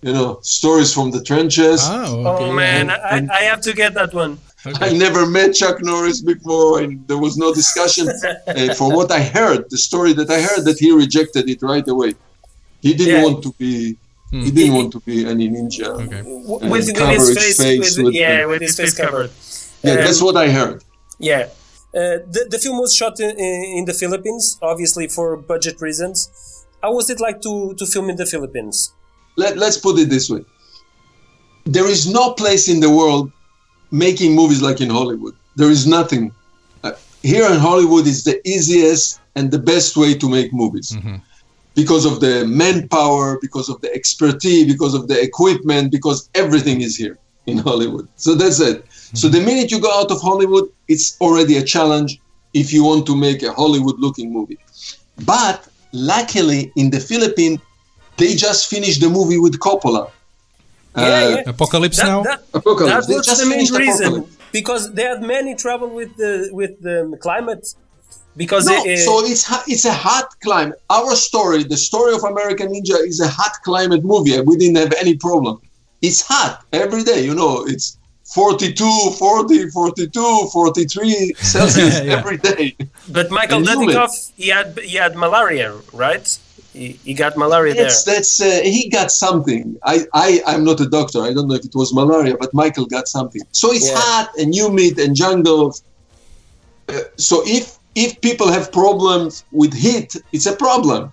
You know, stories from the trenches. Oh, okay. oh man, I, I have to get that one. I never met Chuck Norris before, and there was no discussion. uh, from what I heard, the story that I heard, that he rejected it right away. He didn't Yeah. want to be. He didn't want to be any ninja. Okay. Uh, with, with his his face, face with, with yeah, the- with his face covered. Yeah, Um, that's what I heard. Yeah. Uh, the, the film was shot in, in the Philippines, obviously for budget reasons. How was it like to, to film in the Philippines? Let, let's put it this way. There is no place in the world making movies like in Hollywood. There is nothing. Uh, here in Hollywood is the easiest and the best way to make movies. Because of the manpower, because of the expertise, because of the equipment, because everything is here in Hollywood. So that's it. So the minute you go out of Hollywood, it's already a challenge if you want to make a Hollywood looking movie. But luckily in the Philippines, they just finished the movie with Coppola. yeah, Uh, yeah. Apocalypse Now? That, Apocalypse. that was just the main reason Apocalypse. because they had many trouble with the with the climate because No, it, so it's it's a hot climate. Our story, the story of American Ninja, is a hot climate movie. We didn't have any problem. It's hot every day. You know, it's 42, 40, 42, 43 Celsius Yeah. every day. But Michael And. Dudikoff, he had he had malaria, right? He, he got malaria That's there. that's uh, he got something. I I I'm not a doctor. I don't know if it was malaria, but Michael got something. So it's Yeah. hot and humid and jungle. Uh, so if if people have problems with heat, it's a problem.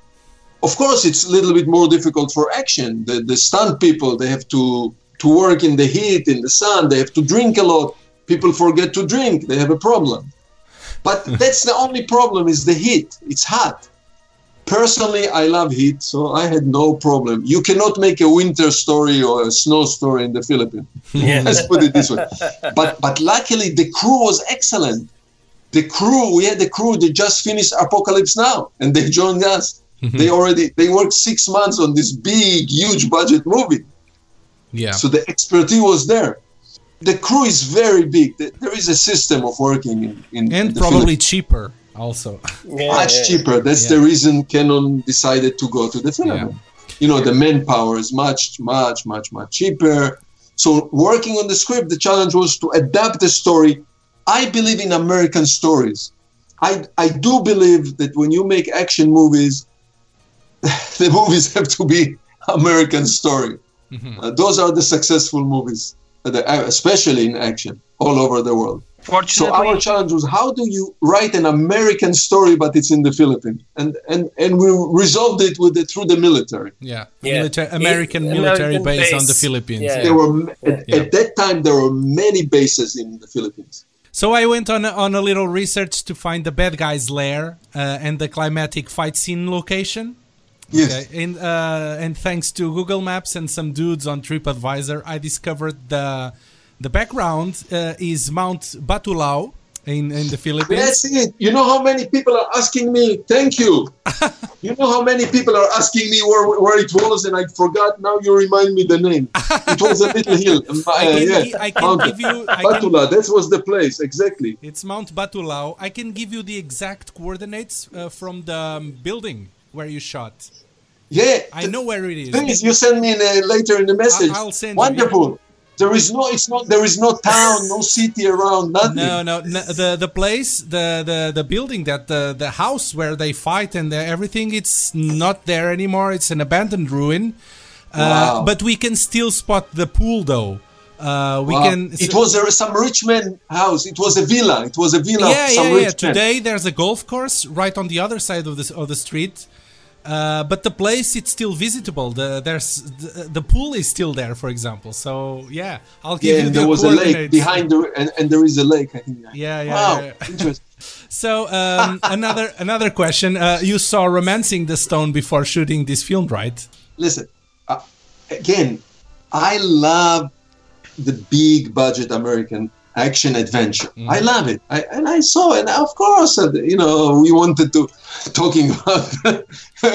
Of course, it's a little bit more difficult for action. The the stunt people they have to to work in the heat in the sun. They have to drink a lot. People forget to drink. They have a problem. But that's the only problem is the heat. It's hot. Personally, I love heat, so I had no problem. You cannot make a winter story or a snow story in the Philippines. Yeah. Let's put it this way. But but luckily the crew was excellent. The crew, we had the crew that just finished Apocalypse Now, and they joined us. Mm-hmm. They already they worked six months on this big, huge budget movie. Yeah. So the expertise was there. The crew is very big. There is a system of working in, in in and the probably Philippines. cheaper also. Yeah, much yeah. cheaper. That's Yeah. the reason Cannon decided to go to the Philippines. You know, the manpower is much, much, much, much cheaper. So working on the script, the challenge was to adapt the story. I believe in American stories. I I do believe that when you make action movies, the movies have to be American story. Uh, those are the successful movies, uh, the- uh, especially in action, all over the world. So our challenge was how do you write an American story but it's in the Philippines, and and and we resolved it with the, through the military. Yeah. Yeah. Milita- American It- military American base, on the. Philippines. Yeah. There were at, Yeah. at that time there were many bases in the Philippines. So I went on a, on a little research to find the bad guy's lair uh, and the climatic fight scene location. Yes, Okay, and uh, and thanks to Google Maps and some dudes on TripAdvisor, I discovered the the background uh, is Mount Batulao in in the Philippines. that's it. You know how many people are asking me? Thank you. you know how many people are asking me where where it was, and I forgot. Now you remind me the name. It was a little hill. I uh, can, yeah, gi- I can Mount give you. I can, Batula. That was the place exactly. it's Mount Batulao. I can give you the exact coordinates uh, from the um, building where you shot. Yeah, I know where it is. Please, you send me in a, later in the message. I'll send you, Wonderful. There is no, it's not. There is no town, no city around, nothing. No, no, the the place, the the the building that the the house where they fight and the, everything, it's not there anymore. It's an abandoned ruin. Uh, Wow. but we can still spot the pool though. Uh, we Wow. can. It was a, some rich man house. It was a villa. It was a villa yeah, some yeah, rich yeah. Today there's a golf course right on the other side of the of the street. Uh, but the place it's still visitable. The there's the, the pool is still there, for example. So yeah, I'll give Yeah, you and the there was a lake behind the, and, and there is a lake. I think. Yeah, yeah, Wow, yeah. interesting. So um, another another question. Uh, you saw Romancing the Stone before shooting this film, right? Listen, uh, again, I love the big budget American action adventure. Mm. I love it. I, and I saw, and of course, uh, you know, we wanted to talking about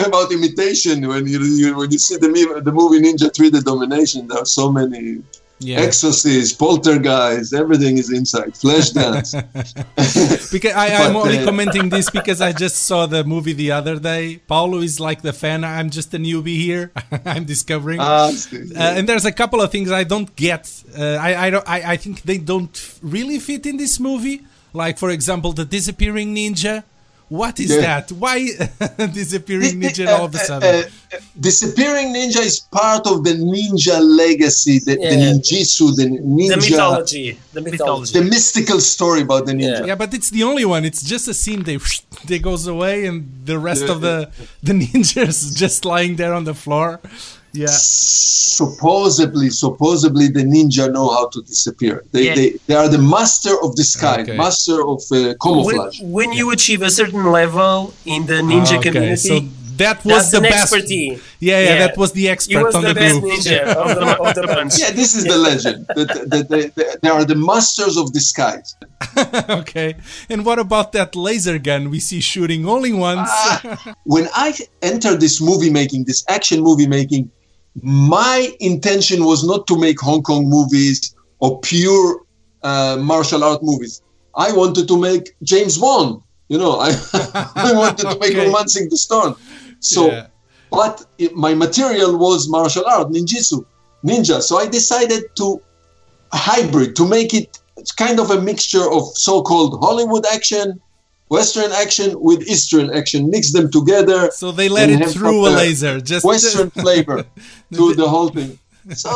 about imitation when you, you when you see the the movie Ninja 3: The Domination. There are so many. Yeah. Exorcist, Poltergeist, everything is inside. Flashdance. Because I, I'm But, only uh, commenting this because I just saw the movie the other day. Paulo is like the fan. I'm just a newbie here. I'm discovering. Ah, Uh, and there's a couple of things I don't get. Uh, I I, don't, I I think they don't really fit in this movie. Like for example, the disappearing ninja. What is Yeah. that? Why disappearing ninja all of a Uh, sudden? uh, uh, disappearing ninja is part of the ninja legacy, the, the Yeah. ninjutsu, the ninja, the mythology, the mythology. the mystical story about the ninja. yeah, but it's the only one. It's just a scene. They they goes away, and the rest of the the ninjas just lying there on the floor. Yeah. Supposedly, supposedly the ninja know how to disappear. They, Yeah. they, they are the master of disguise, Okay. master of uh, when, camouflage. when you achieve a certain level in the ninja Okay, community, so that was that's the an best. expertise. Yeah, yeah, that was the expert was on the, the, best group. ninja of the, of the bunch. Yeah, this is the legend. That that they, they, they are the masters of disguise. okay. And what about that laser gun we see shooting only once? when I entered this movie making, this action movie making, my intention was not to make Hong Kong movies or pure uh, martial art movies. I wanted to make James Bond. You know, I, I wanted to make Okay. Romancing the Stone. So, Yeah. but it, my material was martial art, ninjutsu, ninja. So I decided to hybrid to make it kind of a mixture of so-called Hollywood action, Western action with Eastern action. Mix them together. So they let it through a laser. Just Western flavor to the whole thing. So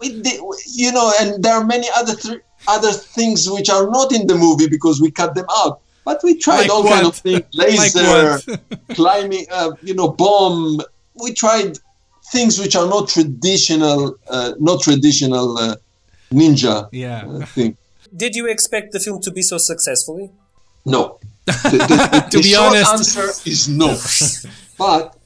we did, you know, and there are many other th- other things which are not in the movie because we cut them out. But we tried Like all what? kind of things: Like laser, what? climbing, uh, you know, bomb. We tried things which are not traditional, uh, not traditional uh, ninja Yeah. uh, thing. Did you expect the film to be so successfully? No. The, the- To the be short honest. answer is no. but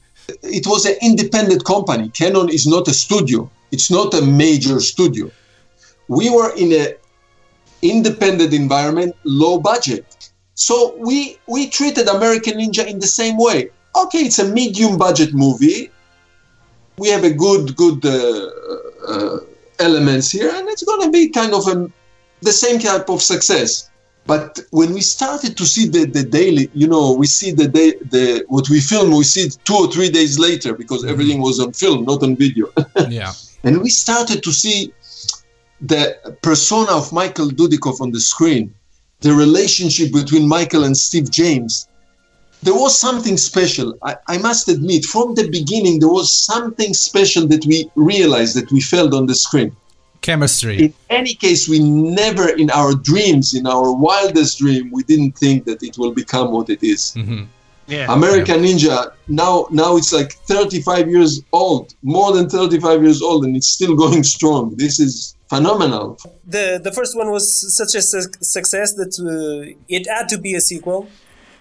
it was an independent company. Cannon is not a studio. It's not a major studio. We were in a independent environment, low budget. So we we treated American Ninja in the same way. Okay, it's a medium budget movie. We have a good good uh, uh, elements here, and it's going to be kind of a, the same type of success. But when we started to see the, the daily, you know, we see the day, the what we film, we see it two or three days later because mm-hmm. everything was on film, not on video. yeah. and we started to see the persona of Michael Dudikoff on the screen, the relationship between Michael and Steve James. There was something special. I, I must admit, from the beginning, there was something special that we realized that we felt on the screen. Chemistry. In any case, we never, in our dreams, in our wildest dream, we didn't think that it will become what it is. hmm Yeah. American Ninja now now it's like 35 years old, more than 35 years old, and it's still going strong. This is phenomenal. The the first one was such a su- success that uh, it had to be a sequel,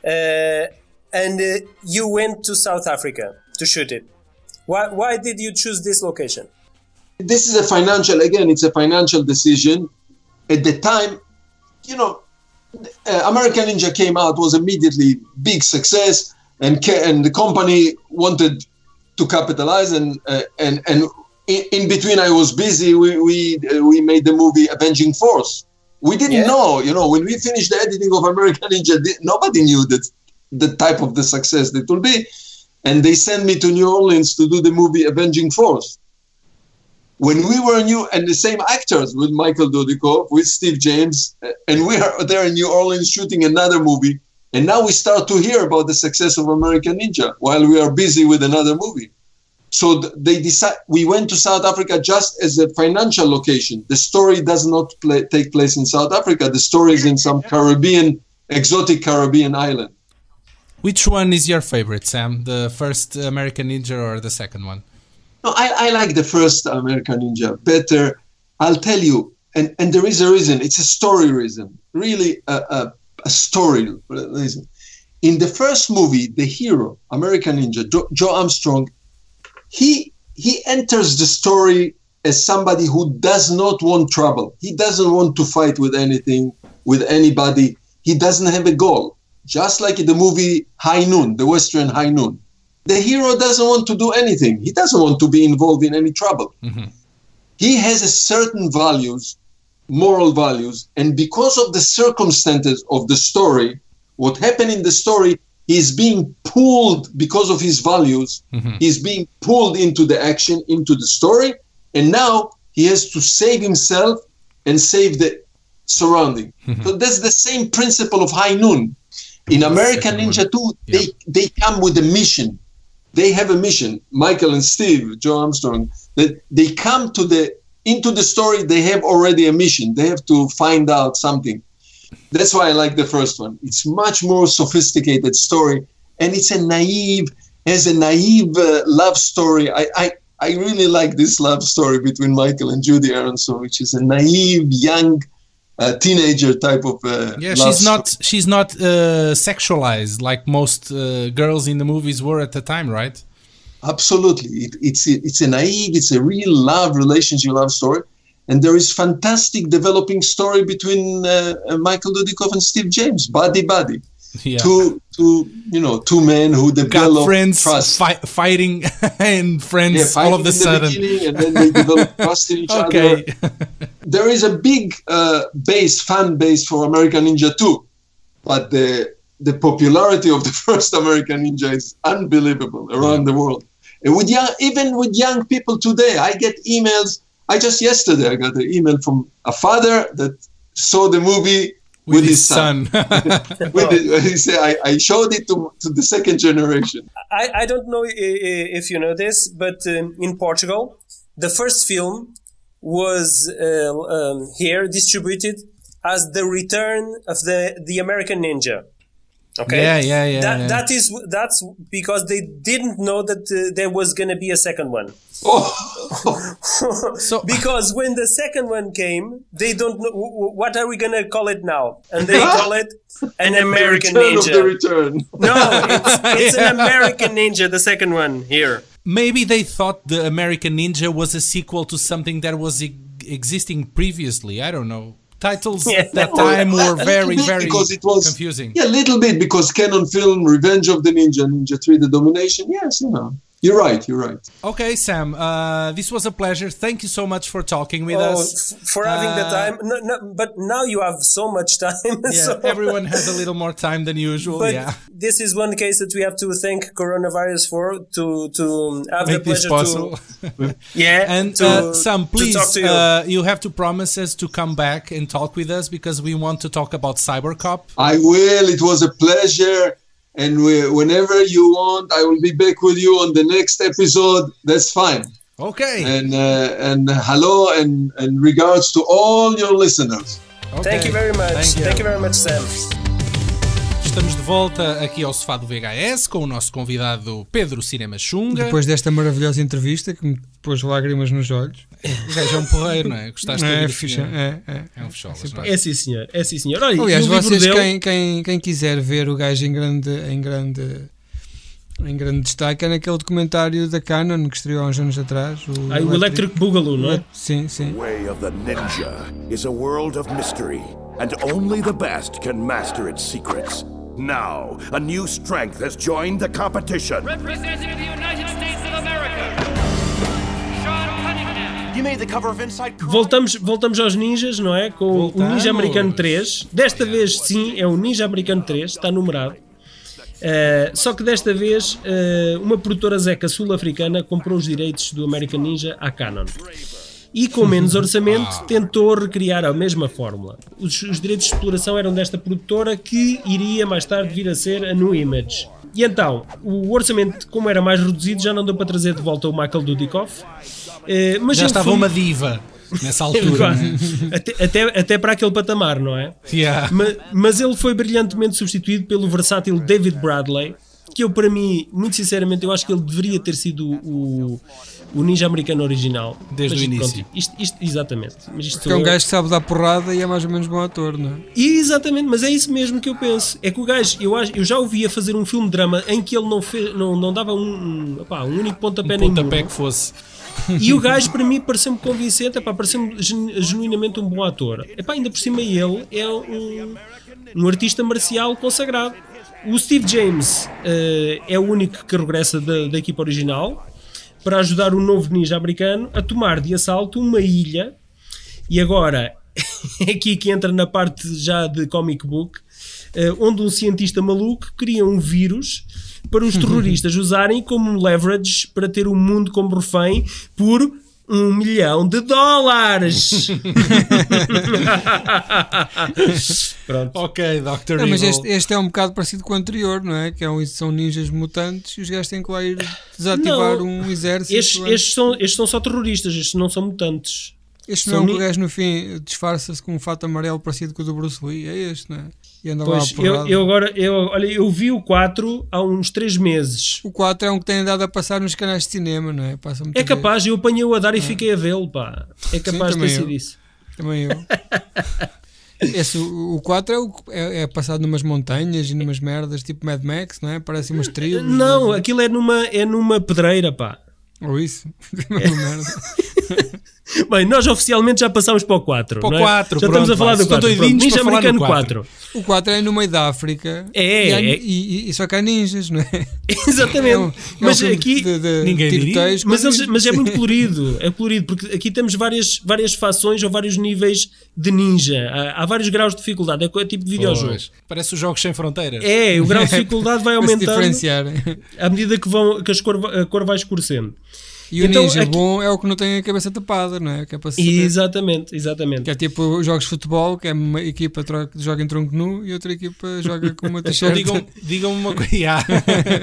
uh, and uh, you went to South Africa to shoot it. Why why did you choose this location? This is a financial again. It's a financial decision. At the time, you know, uh, American Ninja came out was immediately big success, and ca- and the company wanted to capitalize, and uh, and and in, in between I was busy. We we uh, we made the movie Avenging Force. We didn't Yeah. know, you know, when we finished the editing of American Ninja, nobody knew that the type of the success that will be, and they sent me to New Orleans to do the movie Avenging Force when we were new and the same actors with Michael Dudikoff, with Steve James, uh, and we are there in New Orleans shooting another movie. And now we start to hear about the success of American Ninja while we are busy with another movie. So they decide. We went to South Africa just as a financial location. The story does not play, take place in South Africa. The story is in some Caribbean, exotic Caribbean island. Which one is your favorite, Sam? The first American Ninja or the second one? No, I, I like the first American Ninja better. I'll tell you, and, and there is a reason. It's a story reason, really a, a, a story reason. In the first movie, the hero, American Ninja, Joe, Joe Armstrong, he he enters the story as somebody who does not want trouble. He doesn't want to fight with anything, with anybody. He doesn't have a goal. Just like in the movie High Noon, the Western High Noon the hero doesn't want to do anything. He doesn't want to be involved in any trouble. Mhm. He has a certain values, moral values, and because of the circumstances of the story, what happened in the story, he's being pulled because of his values. Mhm. He's being pulled into the action, into the story, and now he has to save himself and save the surrounding. So that's the same principle of High Noon. In American. Ninja 2, they, they come with a mission they have a mission michael and steve joe armstrong that they come to the into the story they have already a mission. They have to find out something. That's why i like the first one. It's much more sophisticated story and it's a naive has a naive uh, love story. I, I i really like this love story between michael and judie aronson which is a naive young uh, teenager type of uh, Yeah, she's story. not she's not uh, sexualized like most uh, girls in the movies were at the time, right? Absolutely, it, it's it's a naive, it's a real love relationship, love story, and there is fantastic developing story between uh, uh, Michael Dudikoff and Steve James, body body, Yeah. two two you know two men who Got develop friends trust. fi- fighting and friends yeah, all of the sudden. beginning, and then they develop trust in each okay. other. There is a big uh, base, fan base for American Ninja 2, but the the popularity of the first American Ninja is unbelievable around the world. And with young, even with young people today, I get emails. I just yesterday I got an email from a father that saw the movie with, his son. with the, he said, I, I showed it to, to the second generation. I, I don't know i- i- if you know this, but um, in Portugal, the first film was uh, um, here distributed as the return of the the American Ninja. Okay. Yeah, yeah, yeah, That, yeah. that is that's because they didn't know that uh, there was gonna be a second one. Oh. So- because when the second one came, they don't know w- w- what are we gonna call it now, and they call it an American return of Ninja. the return. No, it's, it's an American Ninja, the second one here. Maybe they thought the American Ninja was a sequel to something that was e- existing previously. I don't know. Titles Yeah. at that time were very, very because it was confusing. Yeah, a little bit because Cannon film Revenge of the Ninja, Ninja 3 The Domination. Yes, you know. You're right, you're right. Okay, Sam, uh, this was a pleasure. Thank you so much for talking with Oh, us. f- for having the Uh, time. No, no, but now you have so much time. Yeah, so- everyone has a little more time than usual. But yeah. this is one case that we have to thank coronavirus for to to have Make the this pleasure possible. to yeah And to, uh, Sam, to please, talk to you. uh, you have to promise us to come back and talk with us because we want to talk about Cyborg Cop. I will. It was a pleasure. And we, whenever you want, I will be back with you on the next episode. That's fine. Okay. And uh, and hello and, and regards to all your listeners. okay. Thank you very much. Thank you. Thank you very much, Sam. Estamos de volta aqui ao sofá do VHS com o nosso convidado Pedro Cinema Xunga. Depois desta maravilhosa entrevista que me pôs lágrimas nos olhos. O gajo é um porreiro, não é? Gostaste de é, ouvir ficha, assim? é, é. É um fecholas, não é? É sim, senhor. É sim, senhor. Olha, Aliás, vocês, dele... quem, quem, quem quiser ver o gajo em grande, em grande, em grande destaque, é naquele documentário da Canon que estreou há uns anos atrás. O, Ah, o Electric Boogaloo, não é? Sim, sim. way of the ninja is a world of mystery, and only the best can master its secrets. Now, a new strength has joined the competition. Representing the United States of America, Sean Cunningham. You made the cover of Inside Comics. Voltamos, voltamos aos ninjas, não é? Com o Voltamos. Ninja Americano 3. Desta vez, sim, é o Ninja Americano 3, está numerado. Uh, só que desta vez, uh, uma produtora zeca sul-africana comprou os direitos do American Ninja à Canon. E com menos orçamento tentou recriar a mesma fórmula. Os, os direitos de exploração eram desta produtora que iria mais tarde vir a ser a New Image. E então, o orçamento, como era mais reduzido, já não deu para trazer de volta o Michael Dudikoff. Uh, mas Já estava uma diva nessa altura. até, até, até para aquele patamar, não é? Yeah. Ma- Mas, ele foi brilhantemente substituído pelo versátil David Bradley, que eu, para mim, muito sinceramente, eu acho que ele deveria ter sido o, o ninja americano original. Desde Mas, o início. isto, isto- exatamente. Mas isto Que é um eu. gajo que sabe dar porrada e é mais ou menos bom ator, não é? E Exatamente, mas é isso mesmo que eu penso. É que o gajo, eu, eu já ouvia fazer um filme de drama em que ele não, fez, não, não dava um, um, opá, um único pontapé Um nem pontapé que fosse. E o gajo, para mim, pareceu-me convincente, epá, pareceu-me genu- genuinamente um bom ator. Epá, ainda por cima, ele é um, um artista marcial consagrado. O Steve James eh, é o único que regressa da, da equipa original para ajudar o novo ninja americano a tomar de assalto uma ilha. E agora, é aqui que entra na parte já de comic book, eh, onde um cientista maluco cria um vírus para os terroristas usarem como leverage para ter o mundo como refém por um milhão de dólares. Pronto. Ok, Dr. Não, mas este, este é um bocado parecido com o anterior, não é? Que é um, são ninjas mutantes e os gajos têm que lá ir desativar Não, um exército. Estes, estes são, estes são só terroristas, estes não são mutantes. Este não é um que o gajo no fim disfarça-se com um fato amarelo parecido com o do Bruce Lee. É este, não é? E anda lá Pois, porrada. eu, eu agora, eu, olha, eu vi o 4 há uns 3 meses. O 4 é um que tem andado a passar nos canais de cinema, não é? Passa É capaz, eu apanhei-o a dar e fiquei a vê-lo, pá. É Sim, capaz de ter sido isso. Também eu. Esse, o o 4 é, o- é, é passado numas montanhas e numas merdas, tipo Mad Max, não é? Parece umas tribos. Não, aquilo é numa, é numa pedreira, pá. Ou isso. Uma merda. Bem, nós oficialmente já passámos para o 4. Para o não é? 4, Já estamos a pronto, falar do Estão 4. Pronto, doidinhos Ninja Americano 4. 4. O 4 é no meio da África. É, e, há- é. e- e- só que há ninjas, não é? Exatamente. É um- é um mas filme aqui. de, de Ninguém diria. tiroteios com Mas, eles- mas é muito colorido, é colorido, porque aqui temos várias, várias fações ou vários níveis de ninja. Há, há vários graus de dificuldade, é é tipo de videojogo. Pois. Parece os jogos sem fronteiras. É, o grau de dificuldade vai aumentando à medida que, vão, que as cor, a cor vai escurecendo. E o Então, ninja aqui- bom é o que não tem a cabeça tapada, não é? Que é para saber. Exatamente, exatamente. Que é tipo jogos de futebol, que é uma equipa troca- joga em tronco nu e outra equipa joga com uma Então t-shirt. digam- digam-me uma coisa. Ya,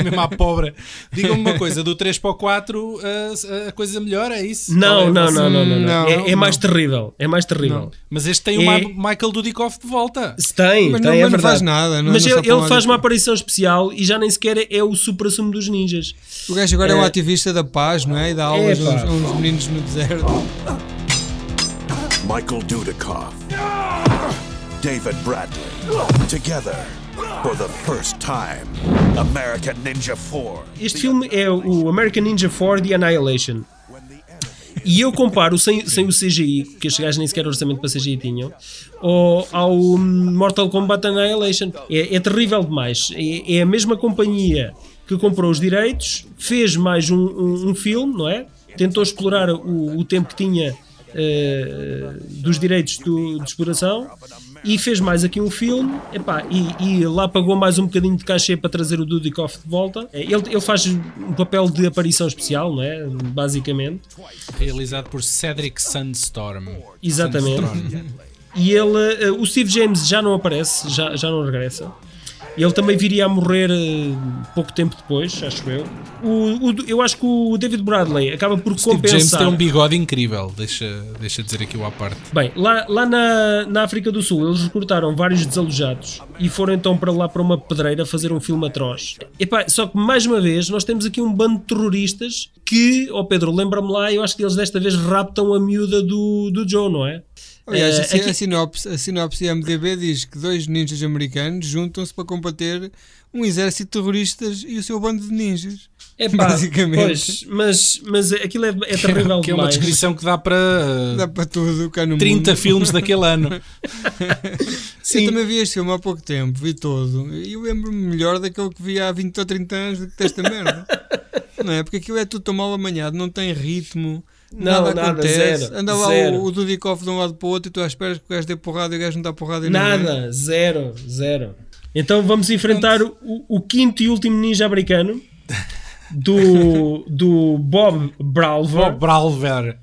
mesmo à pobre. Digam-me uma coisa: do 3 para o 4 a, a coisa melhor é isso? Não, é não, não, não, não, não. Não, É, é não. mais terrível. É mais terrível. Mas este tem o É- Ma- Michael Dudikoff de volta. Se tem, Mas tem, não- é mas não verdade. faz nada, não- mas não ele, ele faz uma aparição especial e já nem sequer é o supra-sumo dos ninjas. O gajo agora é, um É. ativista da paz, não é? A Epá. uns, a uns meninos no deserto. Michael Dudikoff. David Bradley. Together, for the first time, American Ninja 4. Este filme é o American Ninja 4 The Annihilation. E eu comparo sem, sem o CGI, que estes gajos nem sequer orçamento para CGI tinham, ao, ao Mortal Kombat Annihilation. É, é terrível demais. É, é a mesma companhia que comprou os direitos, fez mais um, um, um filme, não é? Tentou explorar o, o tempo que tinha eh, dos direitos do- de exploração e fez mais aqui um filme epá, e, e lá pagou mais um bocadinho de cachê para trazer o Dudikoff de volta. Eh, Ele, ele faz um papel de aparição especial, não é? Basicamente. Realizado por Cedric Sandstorm. Exatamente. Sandstorm. E ele, eh, o Steve James já não aparece, já, já não regressa. Ele também viria a morrer eh, pouco tempo depois, acho eu. O, o- eu acho que o David Bradley acaba por Steve James compensar. tem um bigode incrível. Deixa, deixa dizer aqui o à parte. Bem, lá, lá na, na África do Sul eles recrutaram vários desalojados e foram então para lá para uma pedreira fazer um filme atroz. Epá, só que mais uma vez nós temos aqui um bando de terroristas que, ó Pedro, lembra-me lá, eu acho que eles desta vez raptam a miúda do, do Joe, não é? Aliás, Eh, a, aqui- a sinopse, a sinopse MDB diz que dois ninjas americanos juntam-se para combater um exército de terroristas e o seu bando de ninjas. Epá, Basicamente. Pois, mas, mas aquilo é, é terrível que é uma descrição que dá para uh, Dá para tudo cá no 30 mundo. filmes daquele ano. Eu também vi este filme há pouco tempo, vi todo. E eu lembro-me melhor daquele que vi há 20 ou 30 anos do que desta merda. não é? Porque aquilo é tudo tão mal amanhado, não tem ritmo. Não, nada, nada, acontece. zero, Anda lá zero. o, o Dudikoff de um lado para o outro e tu à espera que o gajo dê porrada e o gajo não dá porrada em ninguém. Nada, zero, zero. Então vamos enfrentar o, o quinto e último ninja americano do, do Bob Bralver. Bob Bralver.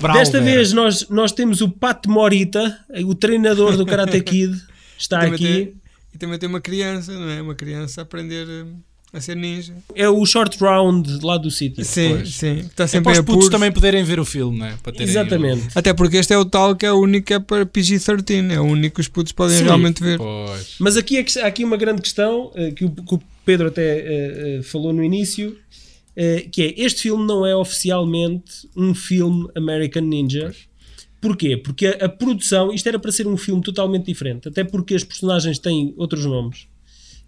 Bralver. Desta vez nós, nós temos o Pat Morita, o treinador do Karate Kid, está aqui. tem- e também tem uma criança, não é? Uma criança a aprender hum, a ser ninja. É o short round lá do sítio. Sim, Pois. sim. Está É sempre para em os putos apuros. também poderem ver o filme, não é? Para terem Exatamente. Até porque este é o tal que é o único que é para PG-13. É o único que os putos podem Sim. realmente ver. Pois. Mas aqui é que- há aqui uma grande questão eh, que o, que o Pedro até eh, falou no início, eh, que é este filme não é oficialmente um filme American Ninja. Porquê? Porque a, a produção, isto era para ser um filme totalmente diferente, até porque as personagens têm outros nomes,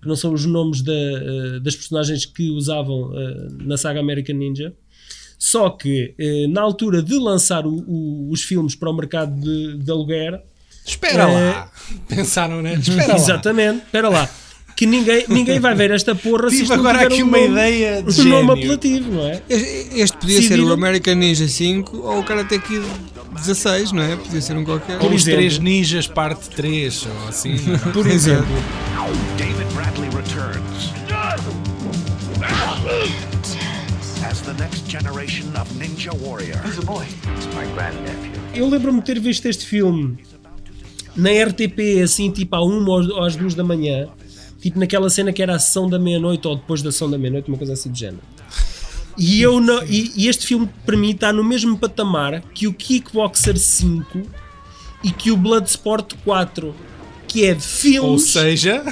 que não são os nomes da, eh, das personagens que usavam eh, na saga American Ninja. Só que eh, na altura de lançar o- o- os filmes para o mercado de, de aluguer, Espera lá. Pensaram, né? Espera lá. Exatamente, espera lá. Que ninguém, ninguém vai ver esta porra se Tive isto não agora aqui um uma nome, ideia de um nome gênio. apelativo, não é? Este, podia ser Civil. o American Ninja 5 ou o Karate Kid 16, não é? Podia ser um qualquer. Ou os exemplo. três ninjas, parte 3, ou assim. é? Por exemplo. David Bradley returns as the next generation of ninja warrior. Who's the boy? It's my grandnephew. Eu lembro-me de ter visto este filme na RTP, assim, tipo à uma ou às duas da manhã, tipo naquela cena que era a sessão da meia-noite ou depois da sessão da meia-noite, uma coisa assim do género. E, eu não, e, e este filme, para mim, está no mesmo patamar que o Kickboxer 5 e que o Bloodsport 4, que é de filmes. Ou seja,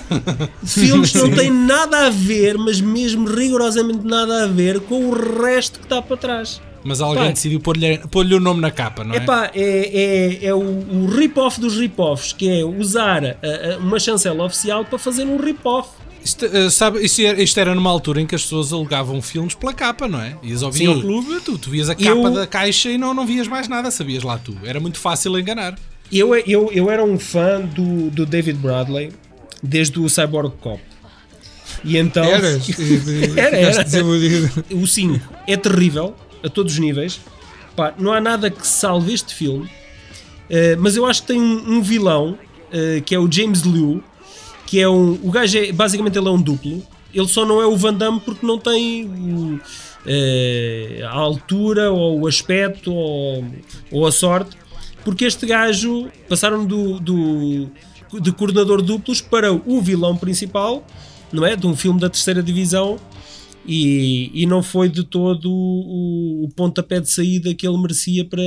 de filmes que não têm nada a ver, mas mesmo rigorosamente nada a ver com o resto que está para trás. Mas alguém Pá. decidiu pôr-lhe pôr o nome na capa, não é? Epá, é, é, é o, o rip-off dos rip-offs, que é usar a- a- uma chancela oficial para fazer um rip-off. Isto, eh, sabe, isto, era, isto era numa altura em que as pessoas alugavam filmes pela capa, não é? Ias ao videoclube, tu, tu vias a capa Eu- da caixa e não, não vias mais nada, sabias lá tu. Era muito fácil enganar. Eu, eu, eu era um fã do, do David Bradley desde o Cyborg Cop. E então. Eras? Era, era. O 5 é terrível, a todos os níveis. Pá, não há nada que salve este filme. Eh, mas eu acho que tem um, um vilão eh, que é o James Liu, que é um. O gajo é. Basicamente ele é um duplo. Ele só não é o Van Damme porque não tem o, eh, a altura ou o aspecto ou, ou a sorte, porque este gajo passaram do, do de coordenador duplos para o vilão principal, não é? De um filme da terceira divisão e, e não foi de todo o, o pontapé de saída que ele merecia para,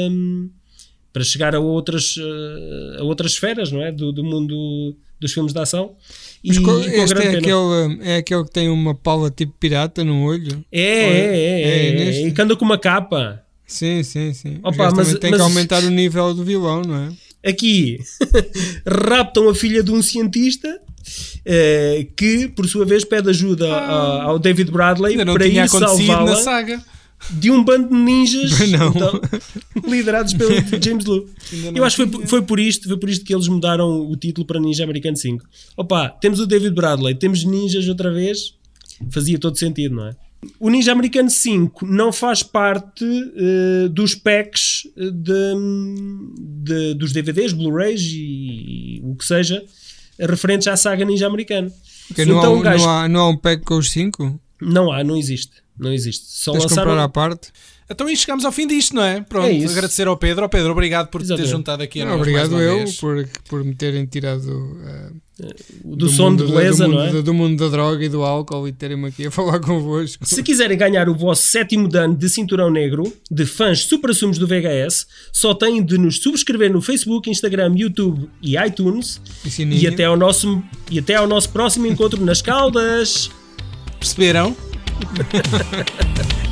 para chegar a outras, eh, a outras esferas, não é? Do, do mundo dos filmes de ação. E, e este é aquele, é aquele que tem uma pala tipo pirata no olho? É, é, é, é, é, e que anda com uma capa. Sim, sim, sim. Opa, mas tem que aumentar o nível do vilão, não é? Aqui raptam a filha de um cientista uh, que, por sua vez, pede ajuda ah, ao David Bradley para ir salvá-la de um bando de ninjas então, liderados pelo James Lu. Eu acho que foi, foi, por isto, foi por isto que eles mudaram o título para Ninja Americano 5. Opa, temos o David Bradley, temos ninjas outra vez, fazia todo sentido, não é? O Ninja Americano 5 não faz parte uh, dos packs de, de, dos DVDs, Blu-rays e, e, o que seja referentes à saga Ninja Americano. Okay, não, então, há, gajo... não, há, não há um pack com os 5? Não há, não existe. Não existe. Só Tens lançaram... comprar à parte? Então aí chegamos ao fim disto, não é? Pronto, é agradecer ao Pedro. Ao Pedro, obrigado por Exatamente. ter juntado aqui a nós. Obrigado eu por, por me terem tirado uh, do, do, som de beleza, do, não é? Do, do, mundo da droga e do álcool e terem-me aqui a falar convosco. Se quiserem ganhar o vosso sétimo dano de cinturão negro, de fãs super assumos do VHS, só têm de nos subscrever no Facebook, Instagram, YouTube e iTunes. E, e até, ao nosso, e até ao nosso próximo encontro nas Caldas. Perceberam?